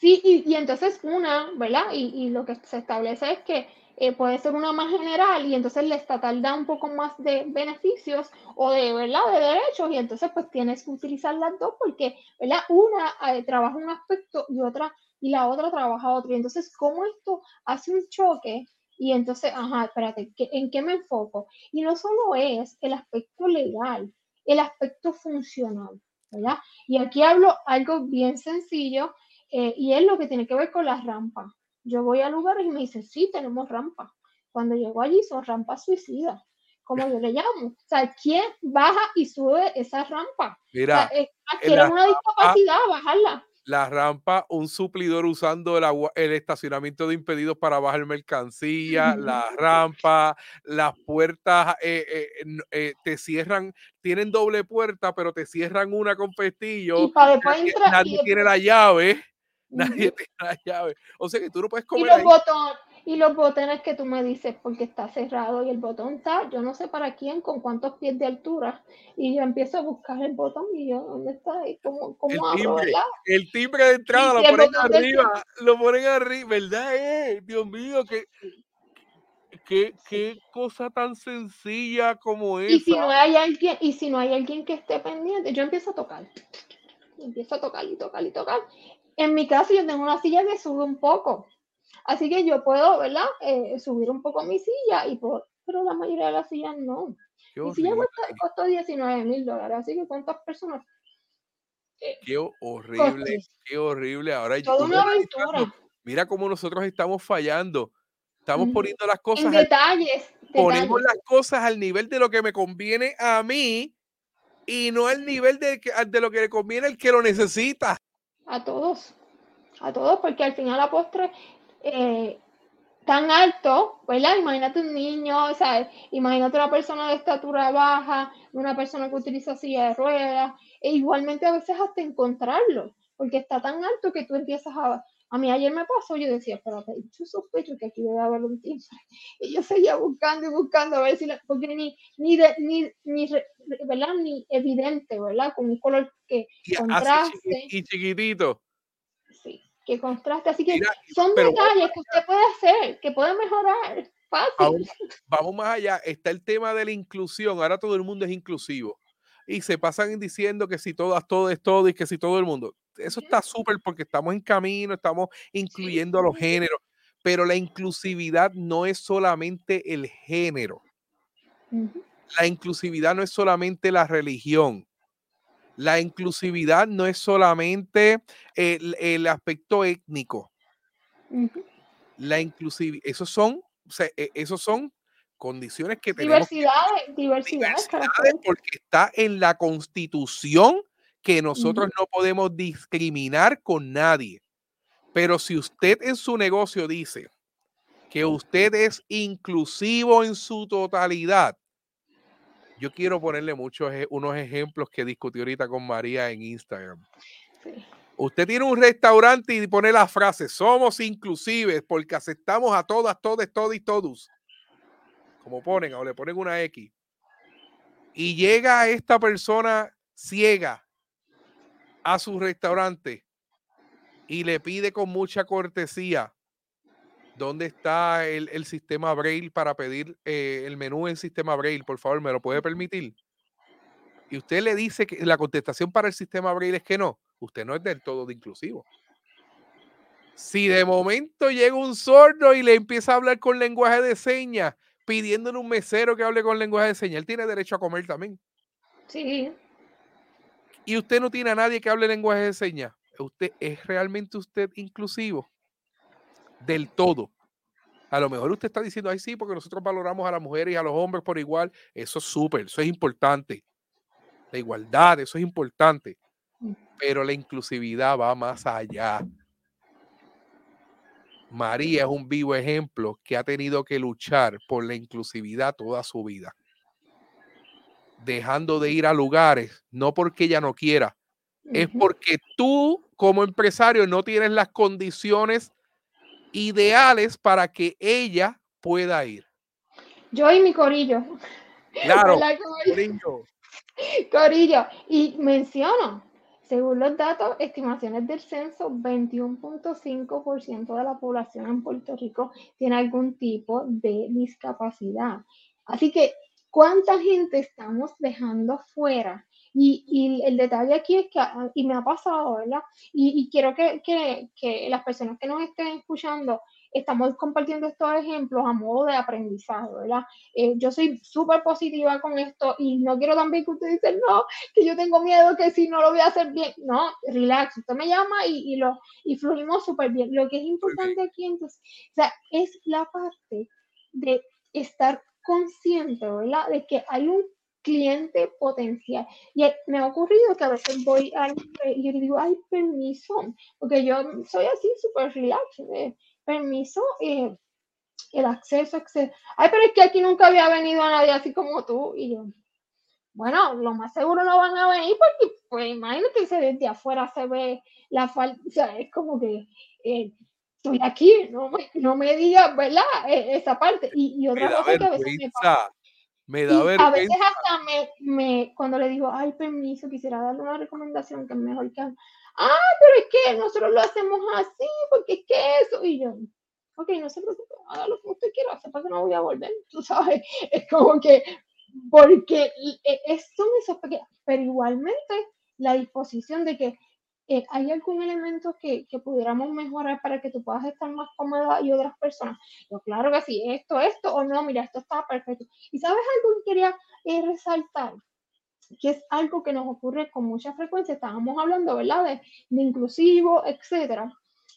Sí, y, y entonces una, ¿verdad? Y, y lo que se establece es que eh, puede ser una más general y entonces la estatal da un poco más de beneficios o de, ¿verdad? de derechos y entonces pues tienes que utilizar las dos porque ¿verdad? una eh, trabaja un aspecto y otra y la otra trabaja otro. Y entonces, ¿cómo esto hace un choque? Y entonces, ajá, espérate, ¿en qué me enfoco? Y no solo es el aspecto legal, el aspecto funcional, ¿verdad? Y aquí hablo algo bien sencillo eh, y es lo que tiene que ver con las rampas. Yo voy a lugares y me dicen, sí, tenemos rampas. Cuando llego allí son rampas suicidas, como yo le llamo. O sea, ¿quién baja y sube esa rampa? Mira, o sea, una discapacidad, bajarla la rampa, un suplidor usando el, agua, el estacionamiento de impedidos para bajar mercancía, la rampa, las puertas eh, eh, eh, te cierran, tienen doble puerta, pero te cierran una con pestillo. nadie, tiene la llave. Nadie tiene la llave. O sea que tú no puedes comer. Y los, y los botones que tú me dices, porque está cerrado y el botón está, yo no sé para quién, con cuántos pies de altura. Y yo empiezo a buscar el botón y yo, ¿dónde está? cómo, cómo el timbre, El timbre de entrada lo ponen arriba, lo ponen arriba, ¿verdad? Eh? Dios mío, que. Qué, qué, cosa tan sencilla como esa. Y si no hay alguien, y si no hay alguien que esté pendiente, yo empiezo a tocar. Empiezo a tocar y tocar y tocar. En mi caso, yo tengo una silla que sube un poco. Así que yo puedo, ¿verdad? Eh, subir un poco mi silla, y por, pero la mayoría de las sillas no. Mi silla costó, 19 mil dólares. Así que, ¿cuántas personas? Eh, qué horrible, qué horrible. Ahora Toda una aventura. Mira cómo nosotros estamos fallando. Estamos poniendo las cosas. En detalles. Ponemos las cosas al nivel de lo que me conviene a mí y no al nivel de, de lo que le conviene al que lo necesita. A todos, a todos, porque al final la postre eh, tan alto, ¿verdad? Imagínate un niño, o sea, imagínate una persona de estatura baja, una persona que utiliza silla de ruedas, e igualmente a veces hasta encontrarlo, porque está tan alto que tú empiezas a... A mí ayer me pasó, yo decía, pero yo sospecho que aquí debe haber un timbre. Y yo seguía buscando y buscando a ver si, la, porque ni, ni, ni, ni, ¿verdad? Ni evidente, ¿verdad? Con un color que contraste. Y chiquitito. Sí, que contraste. Así que son detalles que usted puede hacer, que puede mejorar. Fácil. Vamos, más allá. Está el tema de la inclusión. Ahora todo el mundo es inclusivo. Y se pasan diciendo que si todas, todo es todo y que si todo el mundo. Eso está súper porque estamos en camino, estamos incluyendo a los géneros. Pero la inclusividad no es solamente el género. La inclusividad no es solamente la religión. La inclusividad no es solamente el, aspecto étnico. La inclusividad, esos son, e, esos son condiciones que tenemos. Diversidades, diversidades, porque está en la constitución que nosotros no podemos discriminar con nadie. Pero si usted en su negocio dice que usted es inclusivo en su totalidad, yo quiero ponerle muchos unos ejemplos que discutí ahorita con María en Instagram. Usted tiene un restaurante y pone la frase, somos inclusives porque aceptamos a todas, todos, todos y todos. Como ponen, o le ponen una X. Y llega esta persona ciega a su restaurante y le pide con mucha cortesía ¿Dónde está el, sistema Braille para pedir eh, el menú en sistema Braille? Por favor, ¿me lo puede permitir? Y usted le dice que la contestación para el sistema Braille es que no. Usted no es del todo de inclusivo. Si de momento llega un sordo y le empieza a hablar con lenguaje de señas, pidiéndole un mesero que hable con lenguaje de señas, él tiene derecho a comer también. Sí. Y usted no tiene a nadie que hable lenguaje de señas. ¿Usted es realmente usted inclusivo? del todo. A lo mejor usted está diciendo, ay, sí, porque nosotros valoramos a las mujeres y a los hombres por igual. Eso es súper, eso es importante. La igualdad, eso es importante. Pero la inclusividad va más allá. María es un vivo ejemplo que ha tenido que luchar por la inclusividad toda su vida. Dejando de ir a lugares, no porque ella no quiera, es porque tú como empresario no tienes las condiciones ideales para que ella pueda ir. Yo y mi corillo. Claro, corillo. Corillo. Y menciono, según los datos, estimaciones del censo, 21.5% de la población en Puerto Rico tiene algún tipo de discapacidad. Así que, ¿cuánta gente estamos dejando fuera y, el detalle aquí es que, y me ha pasado, ¿verdad? Y, quiero que, las personas que nos estén escuchando estamos compartiendo estos ejemplos a modo de aprendizaje, ¿verdad? Eh, yo soy súper positiva con esto y no quiero también que ustedes dicen, no, que yo tengo miedo que si no lo voy a hacer bien. No, relax, usted me llama y, y lo, y fluimos súper bien. Lo que es importante aquí entonces, o sea, es la parte de estar consciente, ¿verdad? De que hay un cliente potencial. Y me ha ocurrido que a veces voy a y yo digo, ay, permiso, porque yo soy así súper relax, eh, permiso, eh, el acceso, acceso. Ay, pero es que aquí nunca había venido a nadie así como tú. Y yo, bueno, lo más seguro no van a venir porque, pues imagínate si desde afuera se ve la falta, o sea, es como que eh, estoy aquí, no me, no me digas, ¿verdad? E, esa parte. Y, y otra cosa que a veces me pasa me da vergüenza. A veces hasta me, me, cuando le digo, ay, permiso, quisiera darle una recomendación que es mejor que... Ah, pero es que nosotros lo hacemos así, porque es que eso. Y yo, ok, no se preocupe, haga lo que usted quiera, sepa que no voy a volver, tú sabes. Es como que, porque es, son esos pequeños, pero igualmente la disposición de que eh, ¿hay algún elemento que, que, pudiéramos mejorar para que tú puedas estar más cómoda y otras personas? Yo, claro que sí, esto, esto, o no, mira, esto está perfecto. ¿Y sabes algo que quería eh, resaltar? Que es algo que nos ocurre con mucha frecuencia. Estábamos hablando, ¿verdad? De, de inclusivo, etcétera.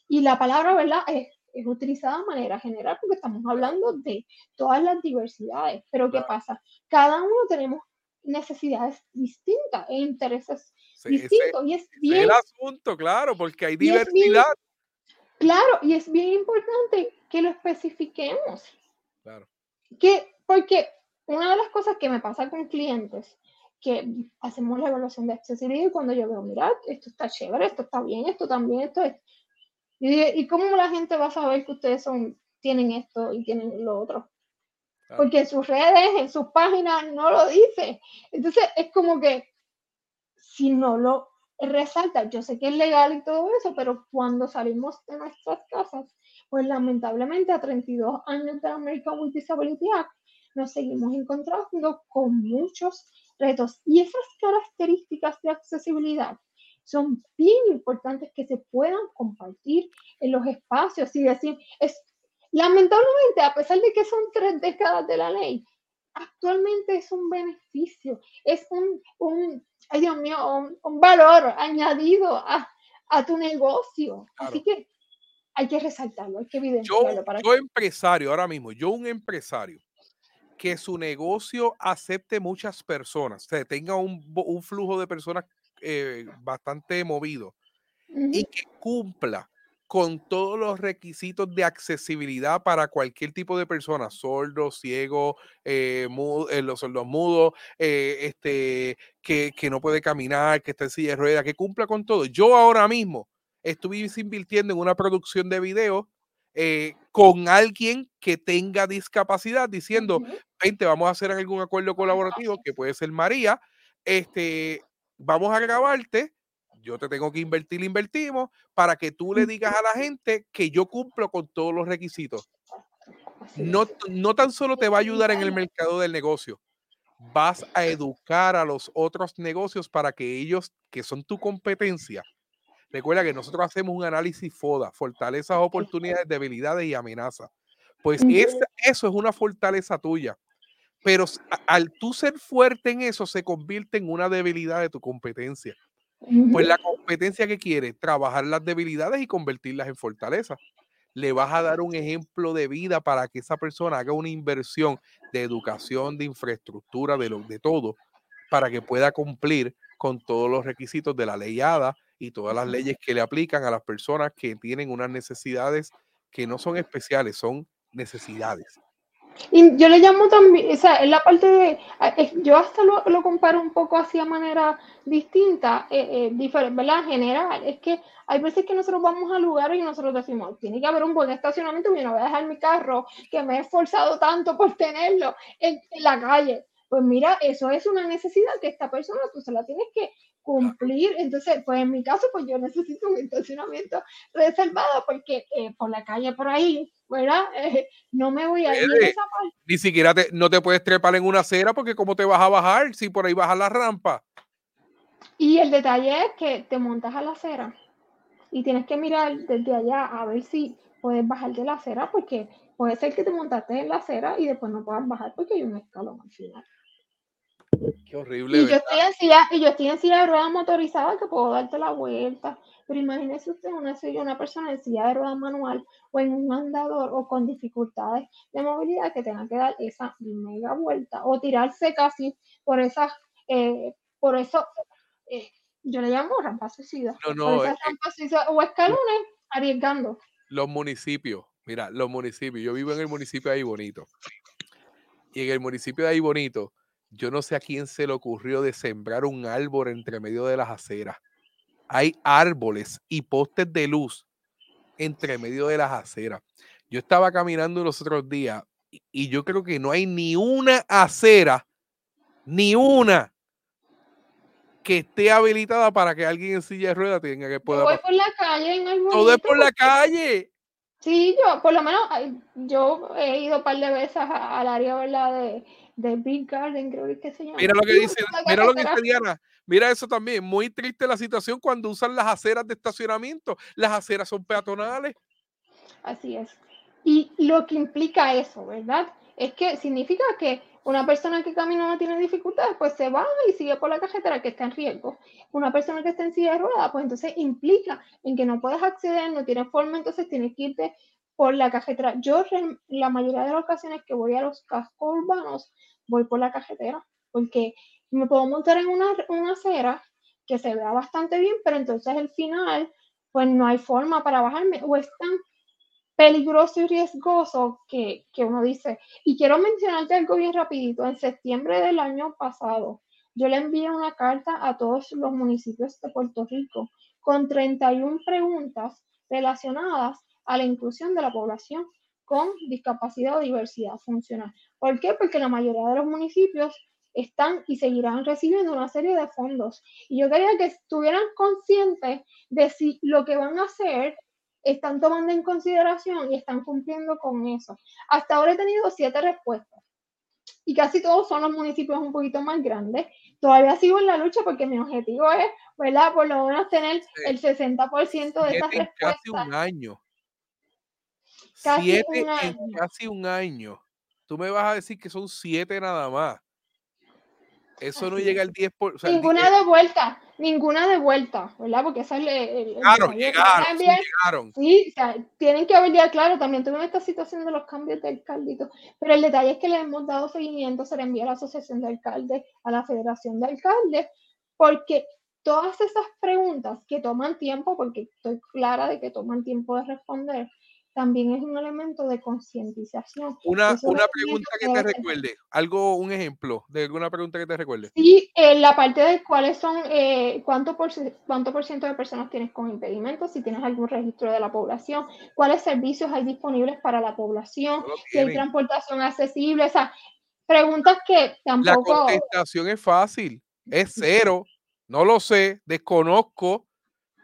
Y la palabra, ¿verdad? Es, es utilizada de manera general porque estamos hablando de todas las diversidades. Pero ¿qué pasa? Cada uno tenemos necesidades distintas e intereses distintos. y es bien, el asunto, claro, porque hay diversidad. claro, y es bien importante que lo especifiquemos. Claro. Que, porque una de las cosas que me pasa con clientes, que hacemos la evaluación de accesibilidad y cuando yo veo, mira, esto está chévere, esto está bien, esto también, esto es... Y, ¿y cómo la gente va a saber que ustedes son, tienen esto y tienen lo otro? Porque en sus redes, en sus páginas, no lo dice. Entonces, es como que si no lo resalta, yo sé que es legal y todo eso, pero cuando salimos de nuestras casas, pues lamentablemente a 32 años de American with Disability Act, nos seguimos encontrando con muchos retos. Y esas características de accesibilidad son bien importantes que se puedan compartir en los espacios y decir, es, Lamentablemente, a pesar de que son tres décadas de la ley, actualmente es un beneficio, es un, un ay Dios mío, un, valor añadido a, a, tu negocio. Así que hay que resaltarlo, hay que evidenciarlo. Yo, para yo empresario, ahora mismo, yo un empresario que su negocio acepte muchas personas, o sea, tenga un, un flujo de personas eh, bastante movido y que cumpla con todos los requisitos de accesibilidad para cualquier tipo de persona, sordo, ciego, eh, eh, los sordos mudos, eh, este, que, que, no puede caminar, que está en silla de ruedas, que cumpla con todo. Yo ahora mismo estuviese invirtiendo en una producción de video con alguien que tenga discapacidad, diciendo, vente, vamos a hacer algún acuerdo colaborativo, que puede ser María, este, vamos a grabarte yo te tengo que invertir, invertimos, para que tú le digas a la gente que yo cumplo con todos los requisitos. No, no tan solo te va a ayudar en el mercado del negocio, vas a educar a los otros negocios para que ellos, que son tu competencia, recuerda que nosotros hacemos un análisis FODA, fortalezas, oportunidades, debilidades y amenazas. Pues eso es una fortaleza tuya. Pero al tú ser fuerte en eso, se convierte en una debilidad de tu competencia. Pues la competencia que quiere, trabajar las debilidades y convertirlas en fortaleza. Le vas a dar un ejemplo de vida para que esa persona haga una inversión de educación, de infraestructura, de, lo, de todo, para que pueda cumplir con todos los requisitos de la ley ADA y todas las leyes que le aplican a las personas que tienen unas necesidades que no son especiales, son necesidades. Y yo le llamo también, o sea, en la parte de, yo hasta lo, lo comparo un poco así a manera distinta, eh, eh, diferente, ¿verdad? General, es que hay veces que nosotros vamos a lugares y nosotros decimos, tiene que haber un buen estacionamiento, yo no voy a dejar mi carro, que me he esforzado tanto por tenerlo en, en la calle. Pues mira, eso es una necesidad que esta persona tú se la tienes que cumplir. Entonces, pues en mi caso, pues yo necesito un estacionamiento reservado porque eh, por la calle por ahí, ¿verdad? Eh, no me voy a ir a esa parte. Ni siquiera te, no te puedes trepar en una acera porque cómo te vas a bajar si por ahí bajas la rampa. Y el detalle es que te montas a la acera y tienes que mirar desde allá a ver si puedes bajar de la acera porque puede ser que te montaste en la acera y después no puedas bajar porque hay un escalón al final. Qué horrible. Y yo, estoy en silla, y yo estoy en silla de ruedas motorizada que puedo darte la vuelta. Pero imagínese usted una, una persona en silla de ruedas manual o en un andador o con dificultades de movilidad que tenga que dar esa mega vuelta o tirarse casi por esas, eh, por eso, eh, yo le llamo rampa suicida. No, no, eh, o escalones arriesgando. Los municipios, mira, los municipios, yo vivo en el municipio de ahí bonito. Y en el municipio de ahí bonito, yo no sé a quién se le ocurrió de sembrar un árbol entre medio de las aceras. Hay árboles y postes de luz entre medio de las aceras. Yo estaba caminando los otros días y yo creo que no hay ni una acera, ni una que esté habilitada para que alguien en silla de ruedas tenga que pueda. voy por la calle en el Todo es por la calle. Sí, yo, por lo menos, yo he ido un par de veces al área, ¿verdad? De, de Big Garden, creo que se llama. Mira lo que dice, mira lo que dice Diana. Mira eso también, muy triste la situación cuando usan las aceras de estacionamiento. Las aceras son peatonales. Así es. Y lo que implica eso, ¿verdad? Es que significa que una persona que camina no tiene dificultades, pues se va y sigue por la carretera que está en riesgo. Una persona que está en silla de ruedas, pues entonces implica en que no puedes acceder, no tienes forma, entonces tienes que irte por la carretera. Yo la mayoría de las ocasiones que voy a los cascos urbanos, voy por la carretera, porque me puedo montar en una, una acera que se vea bastante bien, pero entonces el final, pues no hay forma para bajarme, o es tan peligroso y riesgoso que, que uno dice. Y quiero mencionarte algo bien rapidito. En septiembre del año pasado, yo le envié una carta a todos los municipios de Puerto Rico con 31 preguntas relacionadas a la inclusión de la población con discapacidad o diversidad funcional. ¿Por qué? Porque la mayoría de los municipios están y seguirán recibiendo una serie de fondos. Y yo quería que estuvieran conscientes de si lo que van a hacer están tomando en consideración y están cumpliendo con eso. Hasta ahora he tenido siete respuestas y casi todos son los municipios un poquito más grandes. Todavía sigo en la lucha porque mi objetivo es, ¿verdad? Por lo menos tener el 60% de esas respuestas. Casi un año. Siete en casi un año. Tú me vas a decir que son siete nada más. Eso no llega al 10%. Por, ninguna de vuelta, ninguna de vuelta, ¿verdad? Porque esa es el, claro, llegaron, llegaron. Sí, o sea, tienen que haber ya, claro, también tuvimos esta situación de los cambios de alcaldito, pero el detalle es que le hemos dado seguimiento, se le envía a la Asociación de Alcaldes, a la Federación de Alcaldes, porque todas esas preguntas que toman tiempo, porque estoy clara de que toman tiempo de responder, también es un elemento de concientización. Una, una pregunta que te recuerde, algo, un ejemplo de alguna pregunta que te recuerde. Sí, en la parte de cuáles son, eh, cuánto, por, cuánto por ciento de personas tienes con impedimentos, si tienes algún registro de la población, cuáles servicios hay disponibles para la población, si hay transportación accesible, o sea, preguntas que tampoco... La contestación es fácil, es cero, no lo sé, desconozco,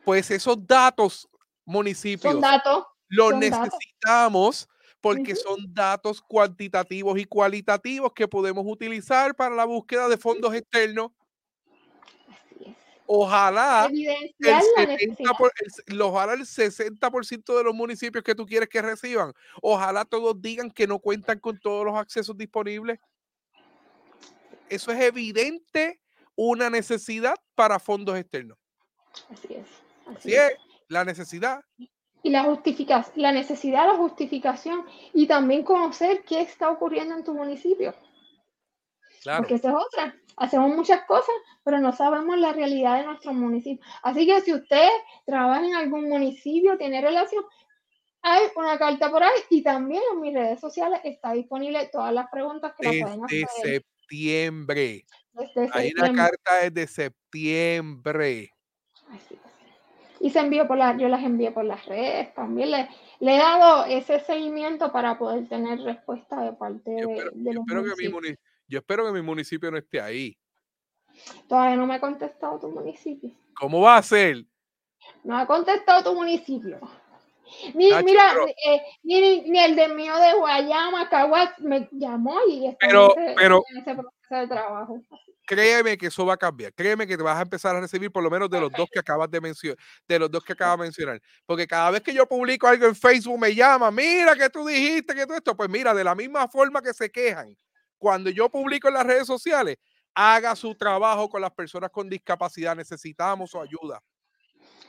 pues esos datos municipios. Son datos lo necesitamos porque son datos cuantitativos y cualitativos que podemos utilizar para la búsqueda de fondos externos. Ojalá el, 70 por, el, ojalá el 60% de los municipios que tú quieres que reciban, ojalá todos digan que no cuentan con todos los accesos disponibles. Eso es evidente una necesidad para fondos externos. Así es. Así, es. la necesidad y la, justificación, la necesidad, la justificación y también conocer qué está ocurriendo en tu municipio. Claro. Porque esa es otra. Hacemos muchas cosas, pero no sabemos la realidad de nuestro municipio. Así que si usted trabaja en algún municipio, tiene relación, hay una carta por ahí y también en mis redes sociales está disponible todas las preguntas que Desde pueden hacer. Septiembre. Desde hay una carta desde septiembre. Así y se envió por la, yo las envié por las redes también. Le, le he dado ese seguimiento para poder tener respuesta de parte de, yo espero, que mi yo espero que mi municipio no esté ahí. Todavía no me ha contestado tu municipio. ¿Cómo va a ser? No ha contestado tu municipio. Ni, mira, eh, ni, ni, el de mío de Guayama, Caguas, me llamó y está pero, pero, en ese proceso de trabajo. Créeme que eso va a cambiar. Créeme que te vas a empezar a recibir por lo menos de los dos que acabas de mencionar, de los dos que acabas de mencionar. Porque cada vez que yo publico algo en Facebook me llama, mira que tú dijiste que todo esto, pues mira, de la misma forma que se quejan cuando yo publico en las redes sociales, haga su trabajo con las personas con discapacidad. Necesitamos su ayuda.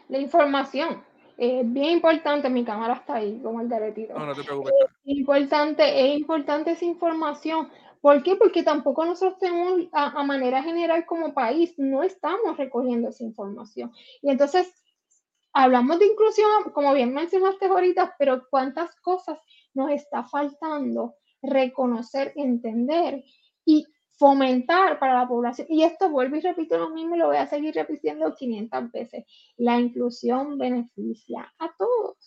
La información. Es bien importante, mi cámara está ahí, como el deretito. No, no te preocupes. Es importante, es importante esa información. ¿Por qué? Porque tampoco nosotros tenemos, a, manera general como país, no estamos recogiendo esa información. Y entonces, hablamos de inclusión, como bien mencionaste ahorita, pero ¿cuántas cosas nos está faltando reconocer, entender y fomentar para la población. Y esto vuelvo y repito lo mismo y lo voy a seguir repitiendo 500 veces. La inclusión beneficia a todos.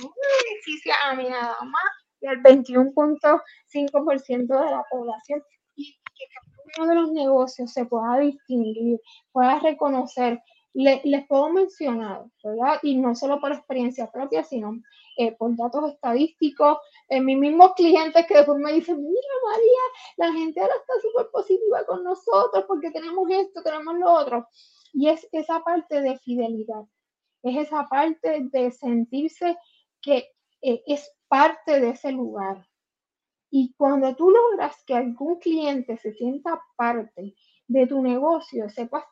No beneficia a mí nada más y al 21.5% de la población. Y que cada uno de los negocios se pueda distinguir, pueda reconocer. les puedo mencionar, ¿verdad? Y no solo por experiencia propia, sino eh, por datos estadísticos, en mis mismos clientes que después me dicen, mira María, la gente ahora está súper positiva con nosotros porque tenemos esto, tenemos lo otro. Y es esa parte de fidelidad, es esa parte de sentirse que eh, es parte de ese lugar. Y cuando tú logras que algún cliente se sienta parte de tu negocio, sepas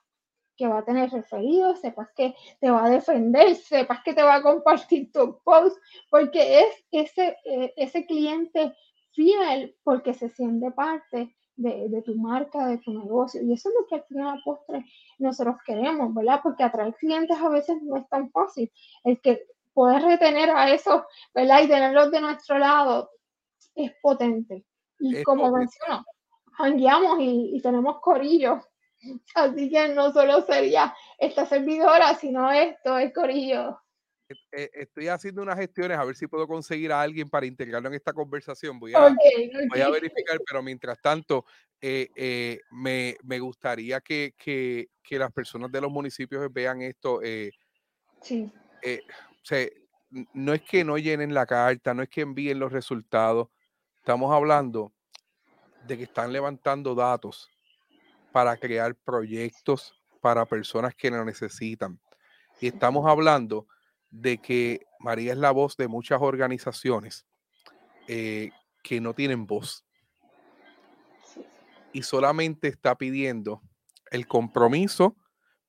que va a tener referidos, sepas que te va a defender, sepas que te va a compartir tu post, porque es ese, eh, ese cliente fiel porque se siente parte de, tu marca, de tu negocio. Y eso es lo que al final postre nosotros queremos, ¿verdad? Porque atraer clientes a veces no es tan fácil. El que poder retener a esos, ¿verdad? Y tenerlos de nuestro lado es potente. Y como menciono, hangueamos y, y tenemos corillos Así que no solo sería esta servidora, sino esto, el corillo. E, e, estoy haciendo unas gestiones a ver si puedo conseguir a alguien para integrarlo en esta conversación. Voy a, Voy a verificar, pero mientras tanto, eh, eh, me, gustaría que, las personas de los municipios vean esto. Eh, sí. No es que no llenen la carta, no es que envíen los resultados. Estamos hablando de que están levantando datos para crear proyectos para personas que lo necesitan. Y estamos hablando de que María es la voz de muchas organizaciones eh, que no tienen voz. Y solamente está pidiendo el compromiso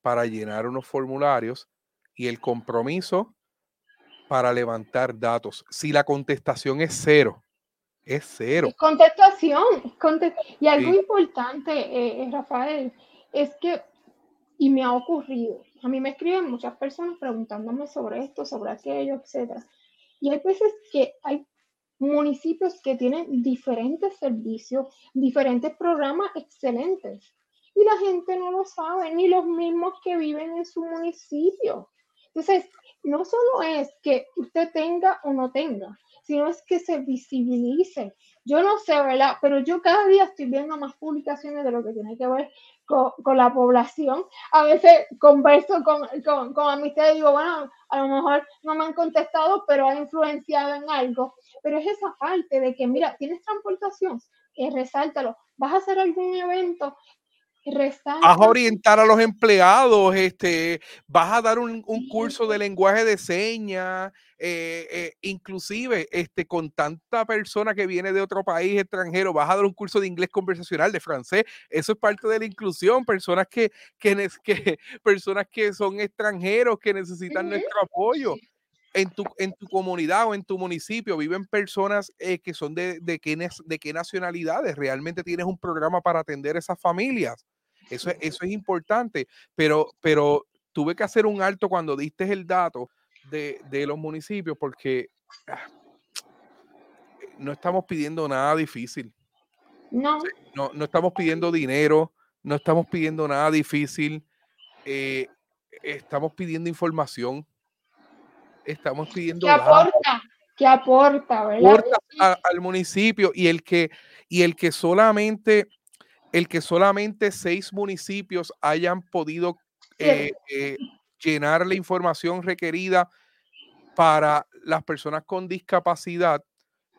para llenar unos formularios y el compromiso para levantar datos. Si la contestación es cero, es cero. contestación. y algo importante, eh, eh, Rafael, es que, y me ha ocurrido, a mí me escriben muchas personas preguntándome sobre esto, sobre aquello, etc. Y hay veces que hay municipios que tienen diferentes servicios, diferentes programas excelentes. Y la gente no lo sabe, ni los mismos que viven en su municipio. Entonces, no solo es que usted tenga o no tenga, sino es que se visibilice. Yo no sé, ¿verdad? Pero yo cada día estoy viendo más publicaciones de lo que tiene que ver con, la población. A veces converso con, con, con amistades y digo, bueno, a lo mejor no me han contestado, pero ha influenciado en algo. Pero es esa parte de que, mira, tienes transportación, eh, resáltalo. Vas a hacer algún evento, Vas a orientar a los empleados, este, vas a dar un, curso de lenguaje de señas, eh, eh, inclusive este, con tanta persona que viene de otro país extranjero, vas a dar un curso de inglés conversacional, de francés, eso es parte de la inclusión, personas que, que, que personas que son extranjeros, que necesitan nuestro apoyo. En tu, en tu comunidad o en tu municipio viven personas eh, que son de, de, qué, de qué nacionalidades. Realmente tienes un programa para atender esas familias. Eso, eso es importante, pero, pero tuve que hacer un alto cuando diste el dato de, los municipios porque ah, no estamos pidiendo nada difícil. No. no. No estamos pidiendo dinero, no estamos pidiendo nada difícil. Eh, estamos pidiendo información. Estamos pidiendo. ¿Qué aporta? ¿Qué aporta, verdad? al municipio y el que, y el que solamente el que solamente seis municipios hayan podido eh, eh, llenar la información requerida para las personas con discapacidad,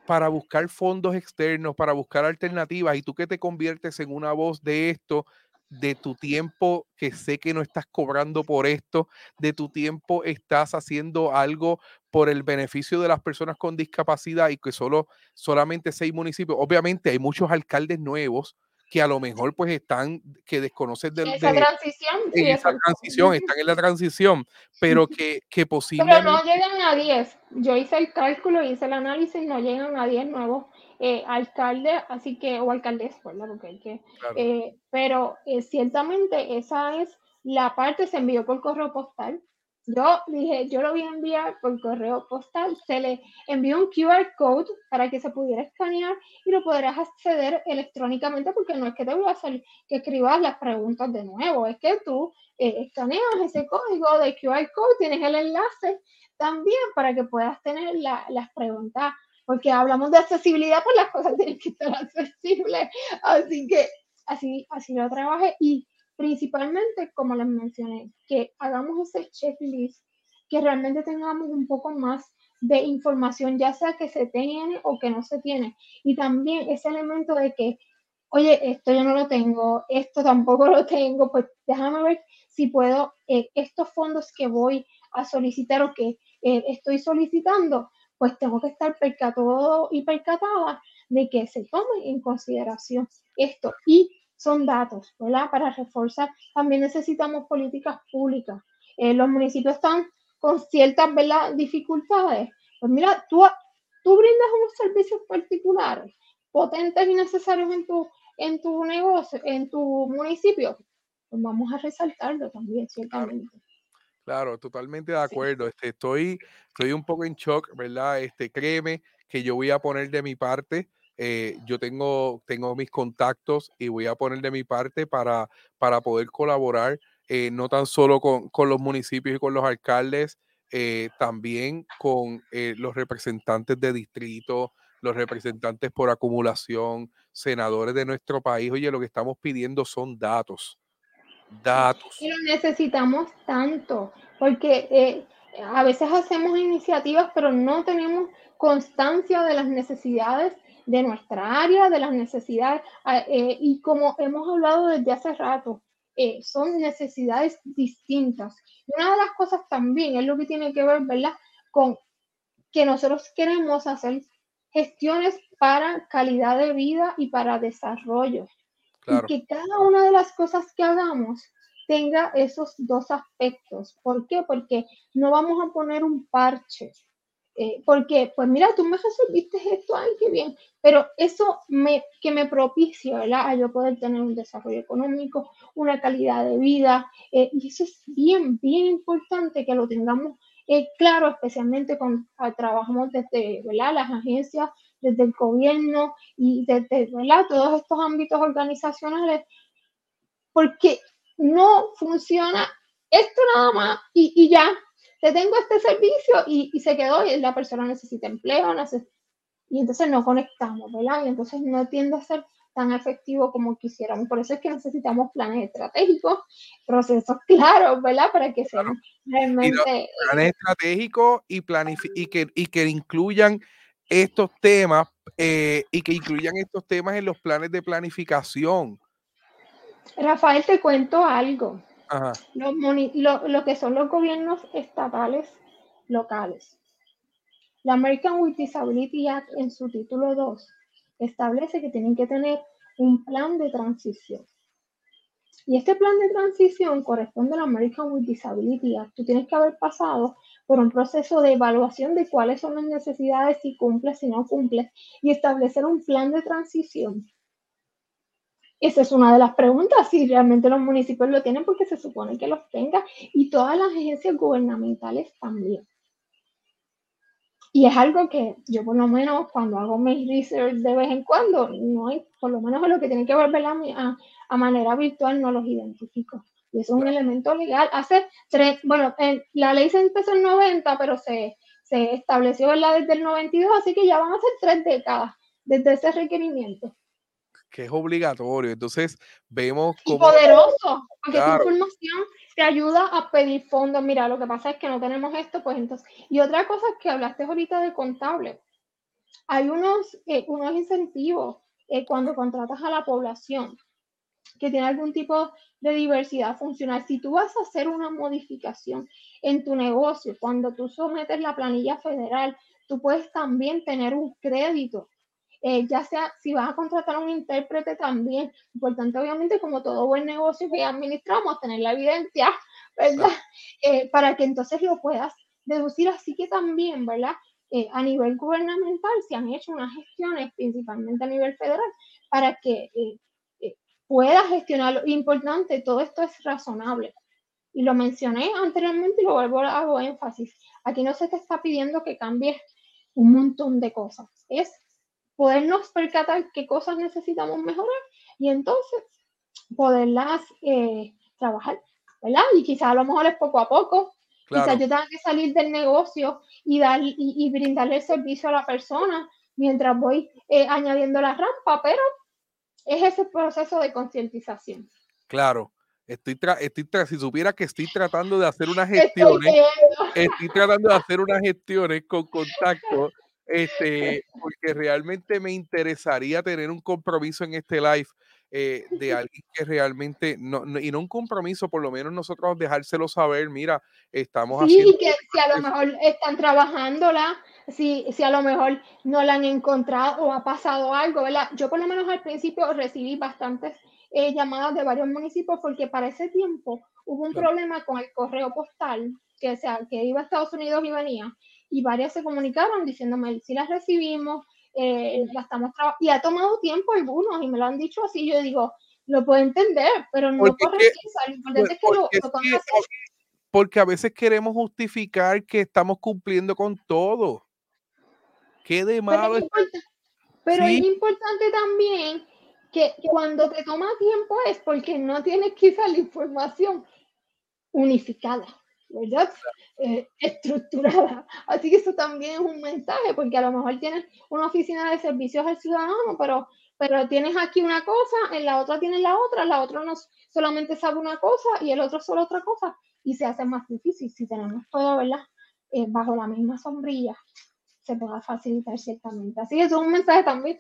para buscar fondos externos, para buscar alternativas, y tú que te conviertes en una voz de esto, de tu tiempo que sé que no estás cobrando por esto, de tu tiempo estás haciendo algo por el beneficio de las personas con discapacidad y que solo solamente seis municipios. Obviamente hay muchos alcaldes nuevos que a lo mejor pues están, que desconocen de, esa transición. En esa transición, están en la transición, pero que, que posiblemente... Pero no llegan a 10. Yo hice el cálculo, hice el análisis, no llegan a 10 nuevos eh, alcaldes, así que, o alcaldes, ¿verdad? Porque hay que... Eh, pero eh, ciertamente esa es la parte, se envió por correo postal, yo dije, yo lo voy a enviar por correo postal, se le envió un QR code para que se pudiera escanear y lo podrás acceder electrónicamente porque no es que te voy a hacer que escribas las preguntas de nuevo, es que tú escaneas ese código de QR code, tienes el enlace también para que puedas tener las preguntas, porque hablamos de accesibilidad, pues las cosas tienen que estar accesibles, así que así, así lo trabajé y principalmente, como les mencioné, que hagamos ese checklist, que realmente tengamos un poco más de información, ya sea que se tiene o que no se tiene. Y también ese elemento de que, oye, esto yo no lo tengo, esto tampoco lo tengo, pues déjame ver si puedo, eh, estos fondos que voy a solicitar o que eh, estoy solicitando, pues tengo que estar percatado y percatada de que se tome en consideración esto. Y son datos, ¿verdad? Para reforzar. También necesitamos políticas públicas. Eh, los municipios están con ciertas ¿verdad? dificultades. Pues mira, tú, tú brindas unos servicios particulares potentes y necesarios en tu, en tu negocio, en tu municipio, pues vamos a resaltarlo también, ciertamente. Claro, totalmente de acuerdo. Este, estoy, estoy un poco en shock, ¿verdad? Este, créeme que yo voy a poner de mi parte eh, yo tengo, tengo mis contactos y voy a poner de mi parte para, para poder colaborar, eh, no tan solo con, los municipios y con los alcaldes, eh, también con los representantes de distrito, los representantes por acumulación, senadores de nuestro país. Oye, lo que estamos pidiendo son datos. Datos. Y lo necesitamos tanto, porque a veces hacemos iniciativas, pero no tenemos constancia de las necesidades de nuestra área, de las necesidades, ah, eh, y como hemos hablado desde hace rato, eh, son necesidades distintas. Una de las cosas también es lo que tiene que ver, ¿verdad?, con que nosotros queremos hacer gestiones para calidad de vida y para desarrollo. Y que cada una de las cosas que hagamos tenga esos dos aspectos. ¿Por qué? Porque no vamos a poner un parche eh, porque, pues mira, tú me resolviste esto, ay, qué bien, pero eso me, que me propicia, ¿verdad? A yo poder tener un desarrollo económico, una calidad de vida, eh, y eso es bien, bien importante que lo tengamos eh, claro, especialmente cuando ah, trabajamos desde, ¿verdad? Las agencias, desde el gobierno y desde, ¿verdad? Todos estos ámbitos organizacionales, porque no funciona esto nada más y, y ya, te tengo este servicio y, se quedó y la persona necesita empleo, y entonces no conectamos, ¿verdad? Y entonces no tiende a ser tan efectivo como quisiéramos. Por eso es que necesitamos planes estratégicos, procesos claros, ¿verdad? Para que sean realmente... planes estratégicos y, y, que, y que incluyan estos temas eh, y que incluyan estos temas en los planes de planificación. Rafael, te cuento algo lo, que son los gobiernos estatales locales. La American with Disability Act en su título 2 establece que tienen que tener un plan de transición. Y este plan de transición corresponde a la American with Disability Act. Tú tienes que haber pasado por un proceso de evaluación de cuáles son las necesidades, si cumples, si no cumples, y establecer un plan de transición esa es una de las preguntas, si realmente los municipios lo tienen, porque se supone que los tenga, y todas las agencias gubernamentales también. Y es algo que yo por lo menos cuando hago mis research de vez en cuando, no hay, por lo menos lo que tiene que ver a, a manera virtual, no los identifico. Y es un elemento legal. Hace tres, bueno, la ley se empezó en 90, pero se, se estableció desde el 92, así que ya van a ser tres décadas desde ese requerimiento que es obligatorio. Entonces, vemos como... poderoso, porque esa información te ayuda a pedir fondos. Mira, lo que pasa es que no tenemos esto, pues entonces... Y otra cosa es que hablaste ahorita de contable. Hay unos, eh, unos incentivos eh, cuando contratas a la población. que tiene algún tipo de diversidad funcional. Si tú vas a hacer una modificación en tu negocio, cuando tú sometes la planilla federal, tú puedes también tener un crédito. Eh, ya sea si vas a contratar a un intérprete también, importante obviamente como todo buen negocio que administramos, tener la evidencia, ¿verdad? Eh, para que entonces lo puedas deducir. Así que también, ¿verdad? Eh, a nivel gubernamental se han hecho unas gestiones, principalmente a nivel federal, para que pueda gestionarlo. Importante, todo esto es razonable. Y lo mencioné anteriormente y lo vuelvo a hago énfasis. Aquí no se te está pidiendo que cambies un montón de cosas. Es podernos percatar qué cosas necesitamos mejorar y entonces poderlas eh, trabajar, ¿verdad? Y quizás a lo mejor es poco a poco. Quizás yo tenga que salir del negocio y, dar, y, brindarle el servicio a la persona mientras voy eh, añadiendo la rampa, pero es ese proceso de concientización. Claro. Estoy, estoy si supiera que estoy tratando de hacer unas gestiones, estoy, tratando de hacer unas gestiones con contacto, este, porque realmente me interesaría tener un compromiso en este live eh, de alguien que realmente, no, y no un compromiso, por lo menos nosotros dejárselo saber, mira, estamos sí, haciendo... que si a lo mejor están trabajándola, si, si a lo mejor no la han encontrado o ha pasado algo, ¿verdad? Yo por lo menos al principio recibí bastantes eh, llamadas de varios municipios porque para ese tiempo hubo un problema con el correo postal, que, sea, que iba a Estados Unidos y venía, y varias se comunicaron diciéndome, si las recibimos, eh, la estamos y ha tomado tiempo algunos y me lo han dicho así, yo digo, lo puedo entender, pero no por porque a veces queremos justificar que estamos cumpliendo con todo. ¿Qué de malo? Pero, es, importante también que cuando te toma tiempo es porque no tienes quizá la información unificada, ¿verdad? Eh, estructurada. Así que eso también es un mensaje, porque a lo mejor tienes una oficina de servicios al ciudadano, pero, pero tienes aquí una cosa, en la otra tienes la otra, la otra no solamente sabe una cosa y el otro solo otra cosa, y se hace más difícil si tenemos todo, ¿verdad? Eh, bajo la misma sombrilla se pueda facilitar ciertamente. Así que eso es un mensaje también.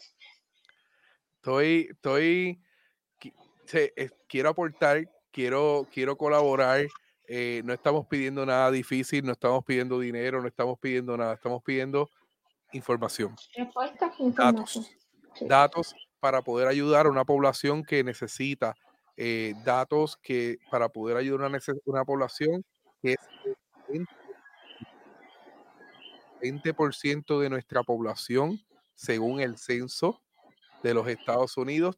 Estoy, estoy, quiero aportar, quiero, quiero colaborar. Eh, no estamos pidiendo nada difícil, no estamos pidiendo dinero, no estamos pidiendo nada, estamos pidiendo información. Datos, datos para poder ayudar a una población que necesita eh, datos que para poder ayudar a una, una población que es 20% de nuestra población, según el censo de los Estados Unidos,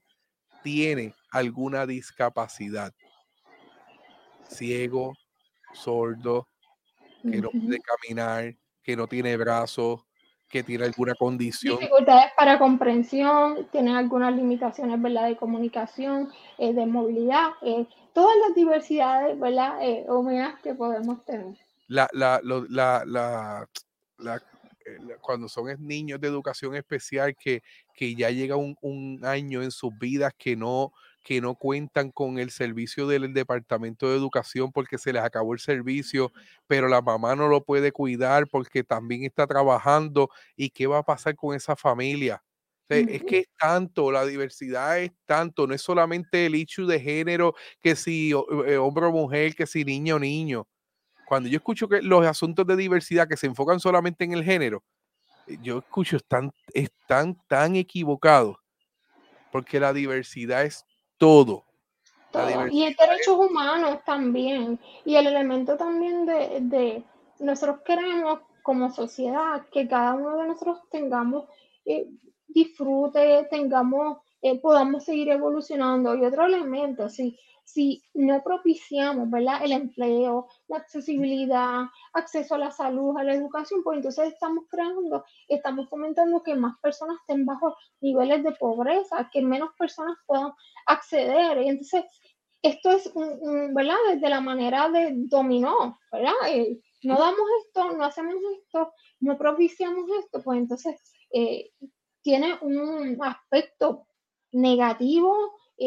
tiene alguna discapacidad. Ciego, sordo, que no puede caminar, que no tiene brazos, que tiene alguna condición. Dificultades para comprensión, tiene algunas limitaciones ¿verdad? de comunicación, eh, de movilidad, eh, todas las diversidades ¿verdad? Eh, que podemos tener. La, la, la, la, eh, cuando son niños de educación especial que, que ya llega un, un, año en sus vidas que no, que no cuentan con el servicio del Departamento de Educación porque se les acabó el servicio, pero la mamá no lo puede cuidar porque también está trabajando. ¿Y qué va a pasar con esa familia? es que es tanto, la diversidad es tanto, no es solamente el hecho de género, que si eh, hombre o mujer, que si niño o niño cuando yo escucho que los asuntos de diversidad que se enfocan solamente en el género, eh, yo escucho están, están tan equivocados, porque la diversidad es todo. y el derechos humanos también, y el elemento también de, de, nosotros queremos como sociedad que cada uno de nosotros tengamos eh, disfrute, tengamos, eh, podamos seguir evolucionando. Y otro elemento, sí, si no propiciamos ¿verdad? el empleo, la accesibilidad, acceso a la salud, a la educación, pues entonces estamos creando, estamos fomentando que más personas estén bajo niveles de pobreza, que menos personas puedan acceder. Y entonces, esto es, ¿verdad? Desde la manera de dominó, ¿verdad? Eh, no damos esto, no hacemos esto, no propiciamos esto, pues entonces eh, tiene un aspecto negativo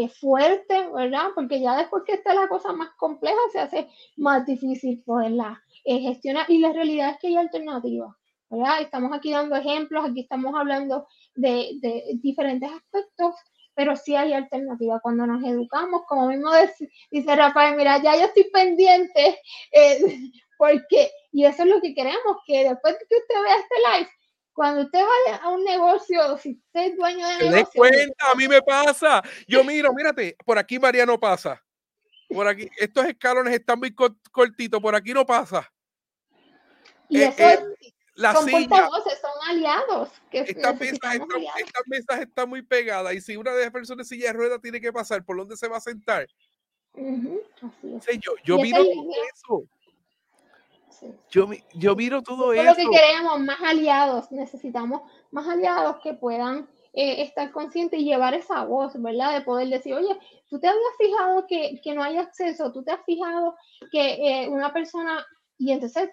fuerte, ¿verdad? Porque ya después que está la cosa más compleja, se hace más difícil poderla eh, gestionar. Y la realidad es que hay alternativas, ¿verdad? Estamos aquí dando ejemplos, aquí estamos hablando de, de diferentes aspectos pero sí hay alternativas. Cuando nos educamos, como mismo dice, Rafael, mira, ya yo estoy pendiente, eh, porque, y eso es lo que queremos, que después de que usted vea este live, cuando usted vaya a un negocio, si usted es dueño de negocio. Se cuenta, a mí me pasa. Yo miro, mírate, por aquí Mariano pasa. Por aquí, estos escalones están muy cortitos, por aquí no pasa. Y eh, eso eh, la son son aliados. Que estas, mesas están, muy pegadas y si una de las personas en silla de ruedas tiene que pasar, ¿por dónde se va a sentar? yo, yo miro eso. Yo, yo miro todo eso. lo que queremos, más aliados. Necesitamos más aliados que puedan eh, estar conscientes y llevar esa voz, ¿verdad? De poder decir, oye, tú te habías fijado que, que no hay acceso, tú te has fijado que eh, una persona, y entonces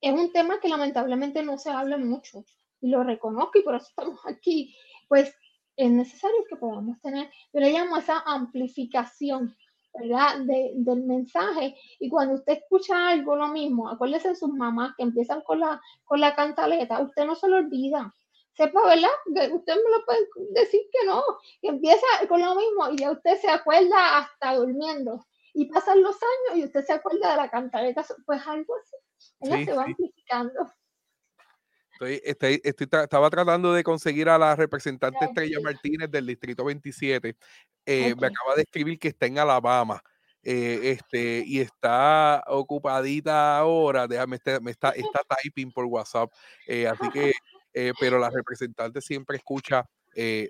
es un tema que lamentablemente no se habla mucho, y lo reconozco y por eso estamos aquí, pues es necesario que podamos tener, yo le llamo esa amplificación ¿verdad? del mensaje. Y cuando usted escucha algo, lo mismo, acuérdese de sus mamás que empiezan con la, con la cantaleta, usted no se lo olvida. Sepa, ¿verdad? Usted me lo puede decir que no, que empieza con lo mismo y ya usted se acuerda hasta durmiendo. Y pasan los años y usted se acuerda de la cantaleta, pues algo así. se va amplificando. Estoy, estaba tratando de conseguir a la representante Estrella Martínez del Distrito 27. Eh, me acaba de escribir que está en Alabama. Eh, este, y está ocupadita ahora, déjame, este, me está, está typing por WhatsApp, eh, así que, pero la representante siempre escucha,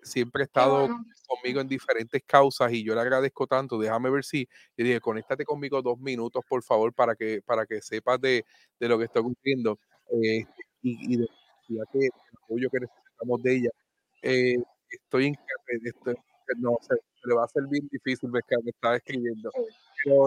siempre ha estado conmigo en diferentes causas y yo le agradezco tanto, déjame ver si, le dije, conéctate conmigo dos minutos, por favor, para que, para que sepas de, de lo que estoy ocurriendo y, y de ya que el apoyo que necesitamos de ella. Eh, estoy en no, se, le va a ser bien difícil ver que me estaba escribiendo.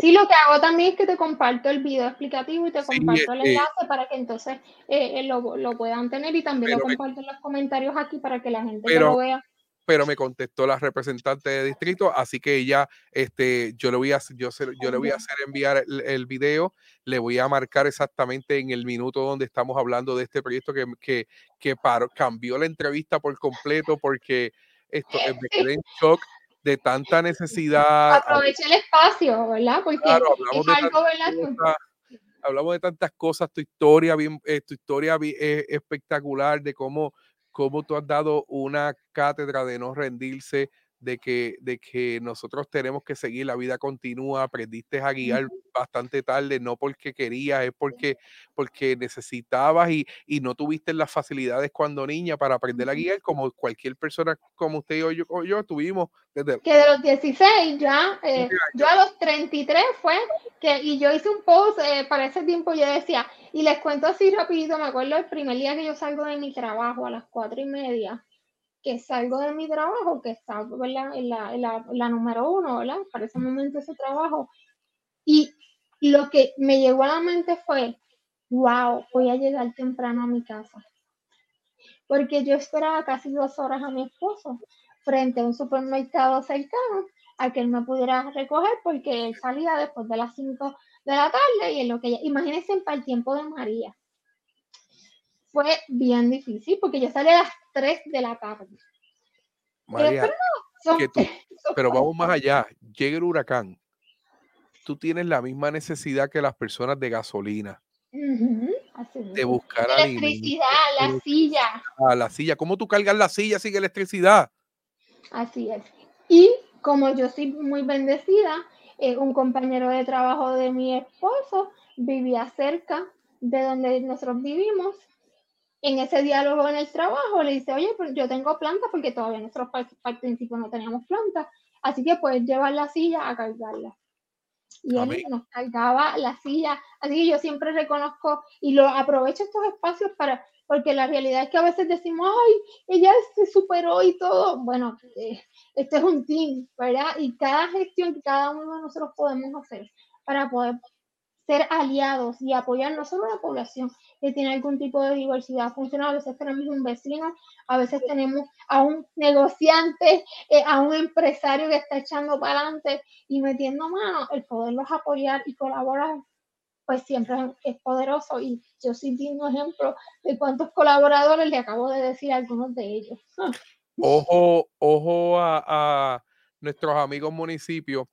sí, lo que hago también es que te comparto el video explicativo y te comparto el enlace para que entonces eh, lo, lo, puedan tener y también lo comparto en los comentarios aquí para que la gente lo vea pero me contestó la representante de distrito, así que ella, este, yo le voy a, yo, yo le voy a hacer enviar el, video, le voy a marcar exactamente en el minuto donde estamos hablando de este proyecto que, que, que cambió la entrevista por completo porque esto me quedé en shock de tanta necesidad. Aproveche el espacio, ¿verdad? Porque hablamos, de algo, hablamos de tantas cosas, tu historia bien, eh, tu historia eh, espectacular de cómo cómo tú has dado una cátedra de no rendirse, de que, de que nosotros tenemos que seguir, la vida continúa, aprendiste a guiar bastante tarde, no porque querías, es porque, porque necesitabas y, y no tuviste las facilidades cuando niña para aprender a guiar, como cualquier persona como usted o yo, yo tuvimos desde... Que de los 16 ya, eh, yo a los 33 fue que, y yo hice un post eh, para ese tiempo, yo decía, y les cuento así rapidito, me acuerdo el primer día que yo salgo de mi trabajo a las cuatro y media, que salgo de mi trabajo, que está En, la, número uno. Para ese momento ese trabajo. Y lo que me llegó a la mente fue, wow, voy a llegar temprano a mi casa. Porque yo esperaba casi dos horas a mi esposo frente a un supermercado cercano a que él me pudiera recoger porque él salía después de las cinco de la tarde y en lo que imagínense para el tiempo de María fue bien difícil porque yo salí a las 3 de la tarde. María, pero, vamos más allá. Llega el huracán. Tú tienes la misma necesidad que las personas de gasolina. de buscar electricidad, la silla. A la silla. ¿Cómo tú cargas la silla sin electricidad? Así es. Y como yo soy muy bendecida, eh, un compañero de trabajo de mi esposo vivía cerca de donde nosotros vivimos en ese diálogo en el trabajo le dice, oye, pues yo tengo planta porque todavía nosotros al principio no teníamos planta, así que puedes llevar la silla a cargarla. Y él nos cargaba la silla, así que yo siempre reconozco y lo aprovecho estos espacios para, porque la realidad es que a veces decimos, ay, ella se superó y todo. Bueno, eh, este es un team, ¿verdad? Y cada gestión que cada uno de nosotros podemos hacer para poder ser aliados y apoyar no solo a la población que tiene algún tipo de diversidad funcional, a veces tenemos un vecino, a veces tenemos a un negociante, eh, a un empresario que está echando para adelante y metiendo mano, el poderlos apoyar y colaborar, pues siempre es poderoso y yo sí di un ejemplo de cuántos colaboradores le acabo de decir a algunos de ellos. ojo, ojo a, nuestros amigos municipios.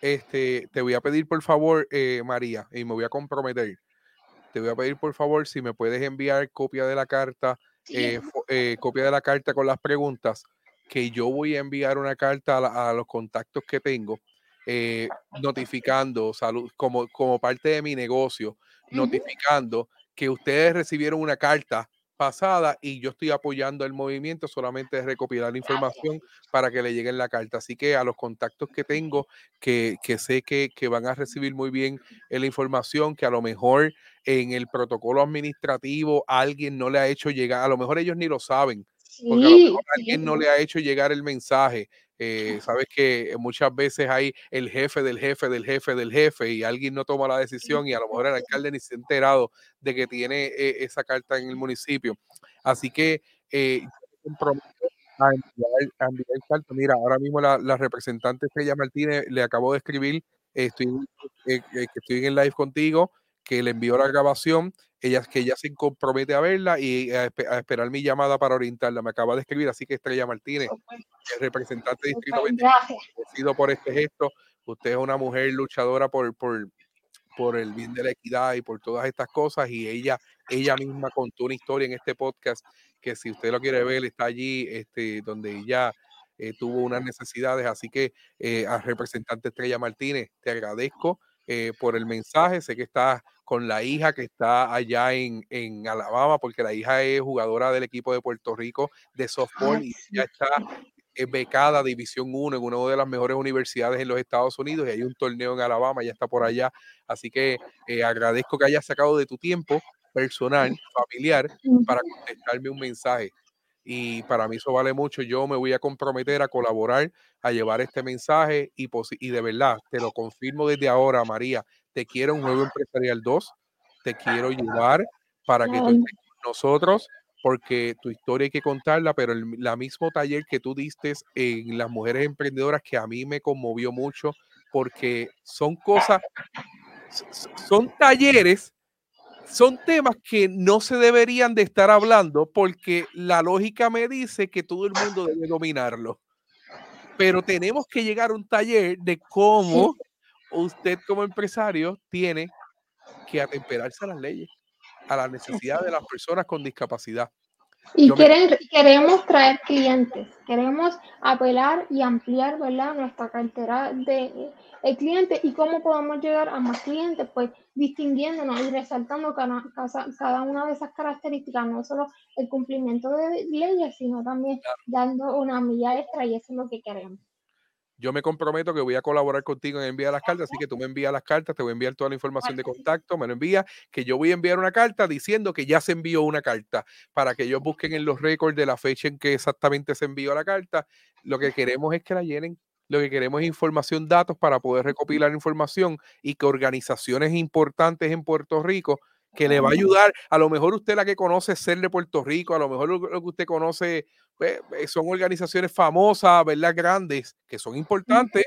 Este, te voy a pedir por favor, eh, María, y me voy a comprometer. Te voy a pedir por favor si me puedes enviar copia de la carta, eh, eh, copia de la carta con las preguntas, que yo voy a enviar una carta a, los contactos que tengo, notificando salud como, como parte de mi negocio, notificando que ustedes recibieron una carta pasada y yo estoy apoyando el movimiento solamente de recopilar la información para que le lleguen la carta. Así que a los contactos que tengo, que, que sé que, que, van a recibir muy bien la información, que a lo mejor en el protocolo administrativo alguien no le ha hecho llegar, a lo mejor ellos ni lo saben, porque a lo mejor alguien no le ha hecho llegar el mensaje. Eh, sabes que muchas veces hay el jefe del jefe del jefe del jefe y alguien no toma la decisión y a lo mejor el alcalde ni se ha enterado de que tiene eh, esa carta en el municipio. Así que eh, a enviar, carta. Mira, ahora mismo la, la representante Estrella Martínez le acabo de escribir, estoy, que estoy en live contigo, que le envió la grabación ella, que ella se compromete a verla y a, esperar mi llamada para orientarla. Me acaba de escribir, así que Estrella Martínez, el representante de Distrito 20, sido por este gesto. Usted es una mujer luchadora por, por, por el bien de la equidad y por todas estas cosas y ella, ella misma contó una historia en este podcast que si usted lo quiere ver está allí este, donde ella eh, tuvo unas necesidades. Así que eh, al representante Estrella Martínez, te agradezco eh, por el mensaje. Sé que está con la hija que está allá en, en, Alabama, porque la hija es jugadora del equipo de Puerto Rico de softball y ya está becada División 1 en una de las mejores universidades en los Estados Unidos y hay un torneo en Alabama, ya está por allá. Así que eh, agradezco que hayas sacado de tu tiempo personal, familiar, para contestarme un mensaje y para mí eso vale mucho. Yo me voy a comprometer a colaborar, a llevar este mensaje y, y de verdad, te lo confirmo desde ahora, María, te quiero un juego empresarial 2, te quiero llevar para que tú estés con nosotros, porque tu historia hay que contarla, pero el la mismo taller que tú diste en las mujeres emprendedoras que a mí me conmovió mucho, porque son cosas, son talleres son temas que no se deberían de estar hablando porque la lógica me dice que todo el mundo debe dominarlo. Pero tenemos que llegar a un taller de cómo usted como empresario tiene que atemperarse a las leyes, a la necesidad de las personas con discapacidad. Y queremos traer clientes, queremos apelar y ampliar ¿verdad? nuestra cartera de el cliente y cómo podemos llegar a más clientes, pues distinguiéndonos y resaltando cada, cada una de esas características, no solo el cumplimiento de leyes, sino también dando una milla extra y eso es lo que queremos. Yo me comprometo que voy a colaborar contigo en enviar las cartas, así que tú me envías las cartas, te voy a enviar toda la información de contacto, me lo envía, que yo voy a enviar una carta diciendo que ya se envió una carta, para que ellos busquen en los récords de la fecha en que exactamente se envió la carta. Lo que queremos es que la llenen, lo que queremos es información, datos para poder recopilar información y que organizaciones importantes en Puerto Rico que le va a ayudar. A lo mejor usted la que conoce es Ser de Puerto Rico, a lo mejor lo, que usted conoce pues, eh, son organizaciones famosas, ¿verdad? Grandes, que son importantes,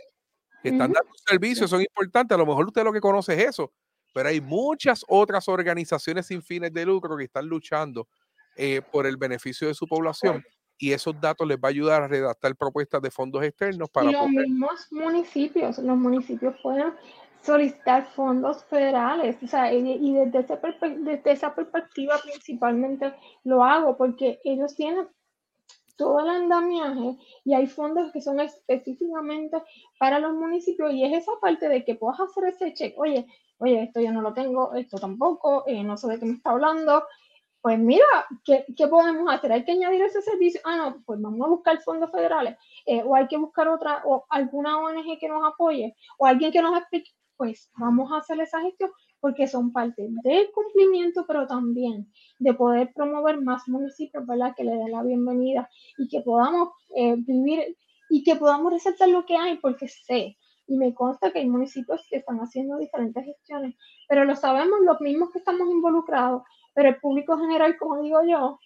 que están dando servicios, son importantes. A lo mejor usted lo que conoce es eso, pero hay muchas otras organizaciones sin fines de lucro que están luchando eh, por el beneficio de su población y esos datos les va a ayudar a redactar propuestas de fondos externos para... Y los mismos municipios, los municipios pueden solicitar fondos federales, o sea, y, desde, esa desde esa perspectiva principalmente lo hago porque ellos tienen todo el andamiaje y hay fondos que son específicamente para los municipios y es esa parte de que puedas hacer ese check, oye, oye, esto yo no lo tengo, esto tampoco, eh, no sé de qué me está hablando, pues mira, ¿qué, ¿qué, podemos hacer? ¿Hay que añadir ese servicio? Ah, no, pues vamos a buscar fondos federales, eh, o hay que buscar otra, o alguna ONG que nos apoye, o alguien que nos explique, pues vamos a hacer esa gestión, porque son parte del cumplimiento, pero también de poder promover más municipios, ¿verdad? Que le den la bienvenida y que podamos eh, vivir y que podamos resaltar lo que hay, porque sé y me consta que hay municipios que están haciendo diferentes gestiones, pero lo sabemos los mismos que estamos involucrados pero el público general, como digo yo,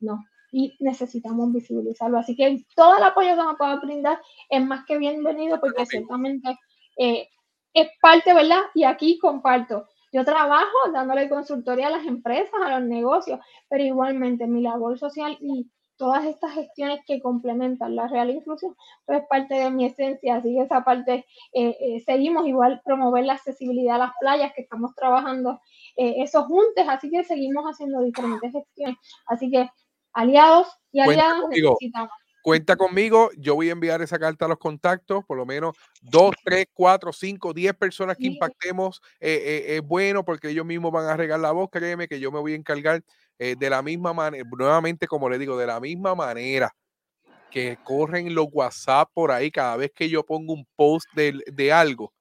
no. Y necesitamos visibilizarlo. Así que todo el apoyo que nos pueda brindar es más que bienvenido porque ciertamente eh, es parte, ¿verdad? Y aquí comparto. Yo trabajo dándole consultoría a las empresas, a los negocios, pero igualmente mi labor social y todas estas gestiones que complementan la real inclusión, pues es parte de mi esencia, así que esa parte eh, eh, seguimos igual promover la accesibilidad a las playas, que estamos trabajando esos juntos, así que seguimos haciendo diferentes gestiones, así que aliados y aliadas necesitamos cuenta conmigo, yo voy a enviar esa carta a los contactos, por lo menos dos, tres, cuatro, cinco, diez personas que impactemos, eh, eh, es bueno porque ellos mismos van a regar la voz, créeme que yo me voy a encargar eh, de la misma manera, nuevamente como le digo, de la misma manera que corren los WhatsApp por ahí cada vez que yo pongo un post de, de algo,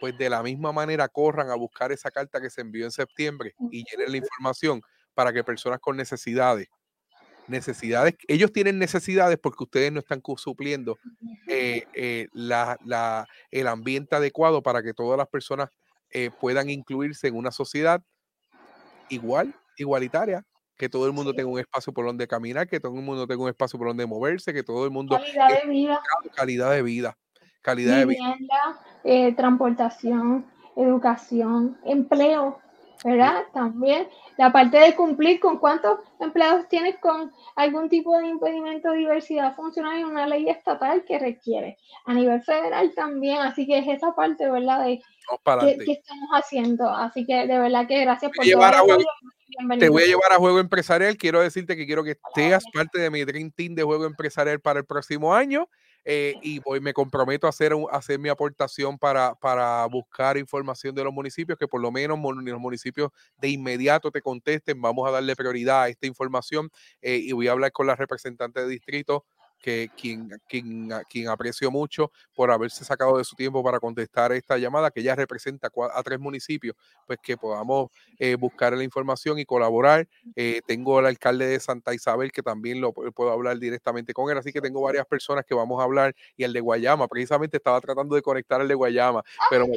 pues de la misma manera corran a buscar esa carta que se envió en septiembre y llenen la información para que personas con necesidades necesidades, ellos tienen necesidades porque ustedes no están supliendo eh, eh, la, el ambiente adecuado para que todas las personas eh, puedan incluirse en una sociedad igual, igualitaria, que todo el mundo tenga un espacio por donde caminar, que todo el mundo tenga un espacio por donde moverse, que todo el mundo... Calidad de vida. Calidad de vida. Calidad de vida. transportación, educación, empleo. ¿Verdad? También la parte de cumplir con cuántos empleados tienes con algún tipo de impedimento de diversidad funcional en una ley estatal que requiere. A nivel federal también, así que es esa parte, ¿verdad? De que, estamos haciendo. Así que de verdad que gracias por todo. Te voy a llevar a Juego Empresarial. Quiero decirte que quiero que seas parte de mi Dream Team de Juego Empresarial para el próximo año. Eh, y voy, me comprometo a hacer, hacer mi aportación para, para buscar información de los municipios, que por lo menos los municipios de inmediato te contesten. Vamos a darle prioridad a esta información eh, y voy a hablar con la representante de distrito que quien, quien, quien aprecio mucho por haberse sacado de su tiempo para contestar esta llamada, que ya representa a, tres municipios, pues que podamos eh, buscar la información y colaborar. Eh, tengo al alcalde de Santa Isabel, que también lo puedo hablar directamente con él, así que tengo varias personas que vamos a hablar, y el de Guayama, precisamente estaba tratando de conectar al de Guayama, pero me,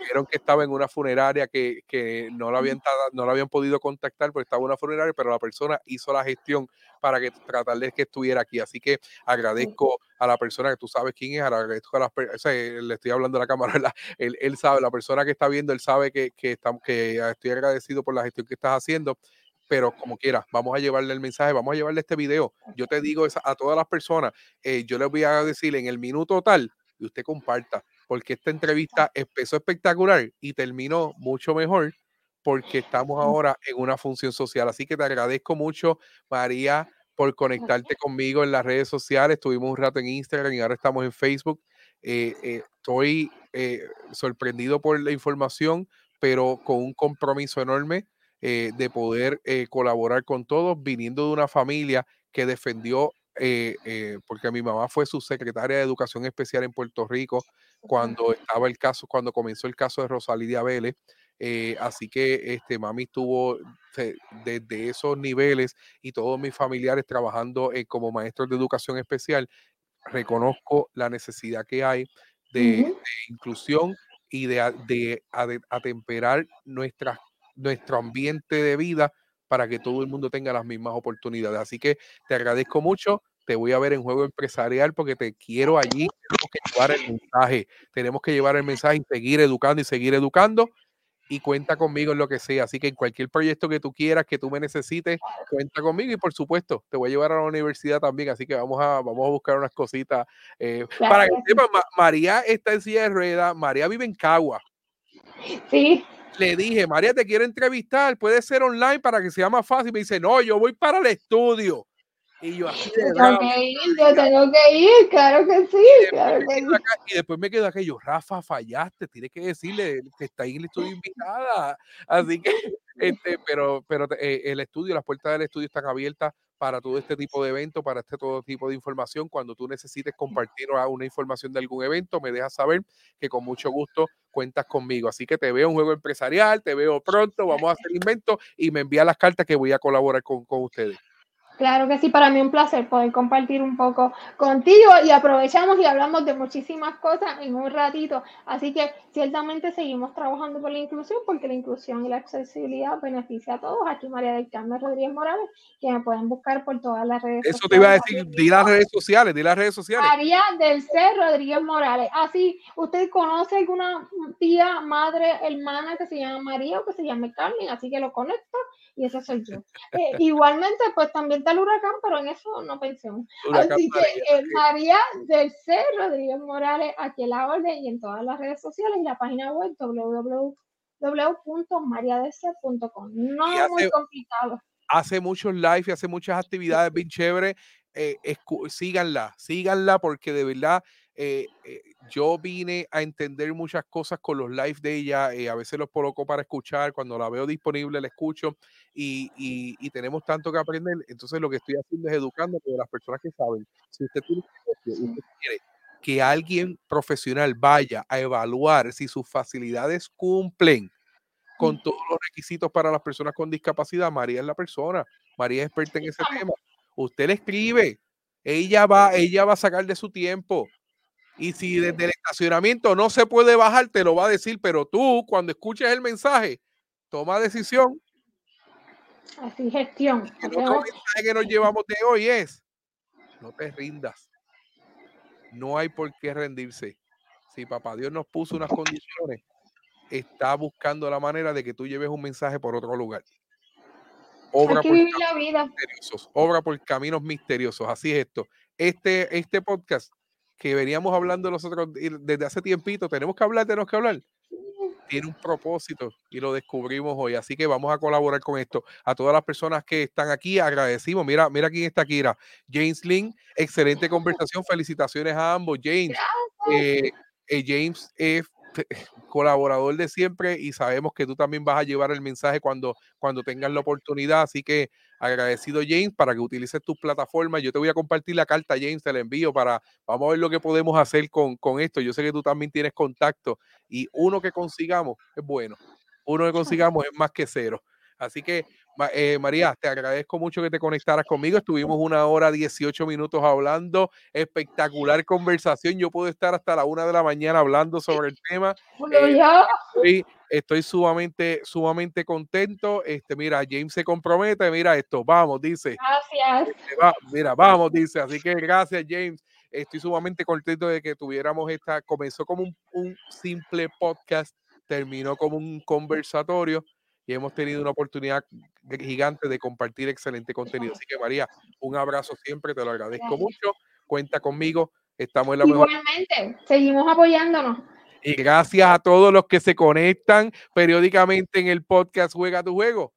dijeron que estaba en una funeraria que, que no, lo habían, no lo habían podido contactar porque estaba en una funeraria, pero la persona hizo la gestión para que tratar de que estuviera aquí. Así que agradezco a la persona que tú sabes quién es, agradezco a las le estoy hablando a la cámara, Él, él, sabe, la persona que está viendo, él sabe que, que, estamos, que estoy agradecido por la gestión que estás haciendo pero como quiera, vamos a llevarle el mensaje, vamos a llevarle este video. Yo te digo a todas las personas, eh, yo les voy a decir en el minuto tal, y usted comparta, porque esta entrevista empezó espectacular y terminó mucho mejor porque estamos ahora en una función social. Así que te agradezco mucho, María, por conectarte conmigo en las redes sociales. Estuvimos un rato en Instagram y ahora estamos en Facebook. Eh, eh, estoy eh, sorprendido por la información, pero con un compromiso enorme de poder colaborar con todos, viniendo de una familia que defendió, porque mi mamá fue su secretaria de Educación Especial en Puerto Rico cuando estaba el caso, cuando comenzó el caso de Rosalía Vélez. Eh, así que este, mami estuvo desde esos niveles y todos mis familiares trabajando eh, como maestros de educación especial. Reconozco la necesidad que hay de, inclusión y de, de, atemperar nuestra, nuestro ambiente de vida para que todo el mundo tenga las mismas oportunidades. Así que te agradezco mucho. Te voy a ver en juego empresarial porque te quiero allí. Tenemos que llevar el mensaje. Tenemos que llevar el mensaje y seguir educando y seguir educando y cuenta conmigo en lo que sea. Así que en cualquier proyecto que tú quieras, que tú me necesites, cuenta conmigo y por supuesto te voy a llevar a la universidad también. Así que vamos a, vamos a buscar unas cositas. Eh, para que sepan, María está en silla de ruedas, María vive en Cagua. Sí. Le dije, María, te quiero entrevistar, puede ser online para que sea más fácil. Me dice, no, yo voy para el estudio. Y yo así de bravo. yo tengo que ir, claro que sí. Claro que y después me quedo aquello, Rafa, fallaste, tienes que decirle que está ahí el estudio invitada. Así que, este, pero, pero eh, el estudio, las puertas del estudio están abiertas para todo este tipo de eventos, para este todo tipo de información. Cuando tú necesites compartir una información de algún evento, me dejas saber que con mucho gusto cuentas conmigo. Así que te veo en juego empresarial, te veo pronto, vamos a hacer invento y me envía las cartas que voy a colaborar con, con ustedes. Claro que sí, para mí un placer poder compartir un poco contigo y aprovechamos y hablamos de muchísimas cosas en un ratito. Así que ciertamente seguimos trabajando por la inclusión porque la inclusión y la accesibilidad beneficia a todos. Aquí María del Carmen Rodríguez Morales, que me pueden buscar por todas las redes sociales. Eso te iba a decir, di las redes sociales, di las redes sociales. María del C. Rodríguez Morales. Así, ¿usted conoce alguna tía, madre, hermana que se llama María o que se llame Carmen? Así que lo conecto y ese soy yo. Eh, igualmente, pues también está el huracán, pero en eso no pensemos. Así que eh, María del C. Rodríguez Morales, aquí en la orden y en todas las redes sociales y la página web www.mariadc.com. No muy complicado. Hace muchos live y hace muchas actividades bien chéveres. Eh, síganla, síganla porque de verdad eh, eh, yo vine a entender muchas cosas con los live de ella, eh, a veces los coloco para escuchar, cuando la veo disponible la escucho y, y, tenemos tanto que aprender, entonces lo que estoy haciendo es educando a las personas que saben, si usted tiene usted quiere que alguien profesional vaya a evaluar si sus facilidades cumplen con todos los requisitos para las personas con discapacidad, María es la persona, María es experta en ese tema. Usted le escribe, ella va, ella va a sacar de su tiempo y si desde el estacionamiento no se puede bajar, te lo va a decir, pero tú cuando escuches el mensaje, toma decisión. Así gestión. El otro mensaje que nos llevamos de hoy es, no te rindas. No hay por qué rendirse. Si papá Dios nos puso unas condiciones, está buscando la manera de que tú lleves un mensaje por otro lugar. Obra por, la vida. Misteriosos, obra por caminos misteriosos. Así es esto. Este, este podcast que veníamos hablando nosotros desde hace tiempito, tenemos que hablar, tenemos que hablar. Tiene un propósito y lo descubrimos hoy. Así que vamos a colaborar con esto. A todas las personas que están aquí, agradecimos. Mira, mira quién está aquí. James Lynn, excelente conversación. Felicitaciones a ambos. James, eh, eh, James es colaborador de siempre y sabemos que tú también vas a llevar el mensaje cuando, cuando tengas la oportunidad. Así que agradecido James para que utilices tus plataformas. Yo te voy a compartir la carta, James, te la envío para, vamos a ver lo que podemos hacer con, con esto. Yo sé que tú también tienes contacto y uno que consigamos es bueno. Uno que consigamos es más que cero. Así que, eh, María, te agradezco mucho que te conectaras conmigo. Estuvimos una hora 18 minutos hablando. Espectacular conversación. Yo puedo estar hasta la una de la mañana hablando sobre el tema. Eh, estoy, sumamente, sumamente contento. Este, mira, James se compromete. Mira esto, vamos, dice. Gracias. Este, mira, vamos, dice. Así que gracias, James. Estoy sumamente contento de que tuviéramos esta. Comenzó como un, un simple podcast, terminó como un conversatorio y hemos tenido una oportunidad gigante de compartir excelente contenido. Así que María, un abrazo siempre, te lo agradezco mucho. Cuenta conmigo, estamos en la Igualmente, seguimos apoyándonos. Y gracias a todos los que se conectan periódicamente en el podcast Juega tu Juego.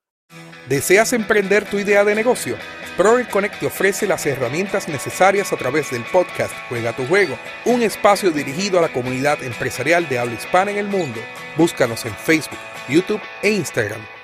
¿Deseas emprender tu idea de negocio? Proel Connect te ofrece las herramientas necesarias a través del podcast Juega tu Juego, un espacio dirigido a la comunidad empresarial de habla hispana en el mundo. Búscanos en Facebook YouTube e Instagram.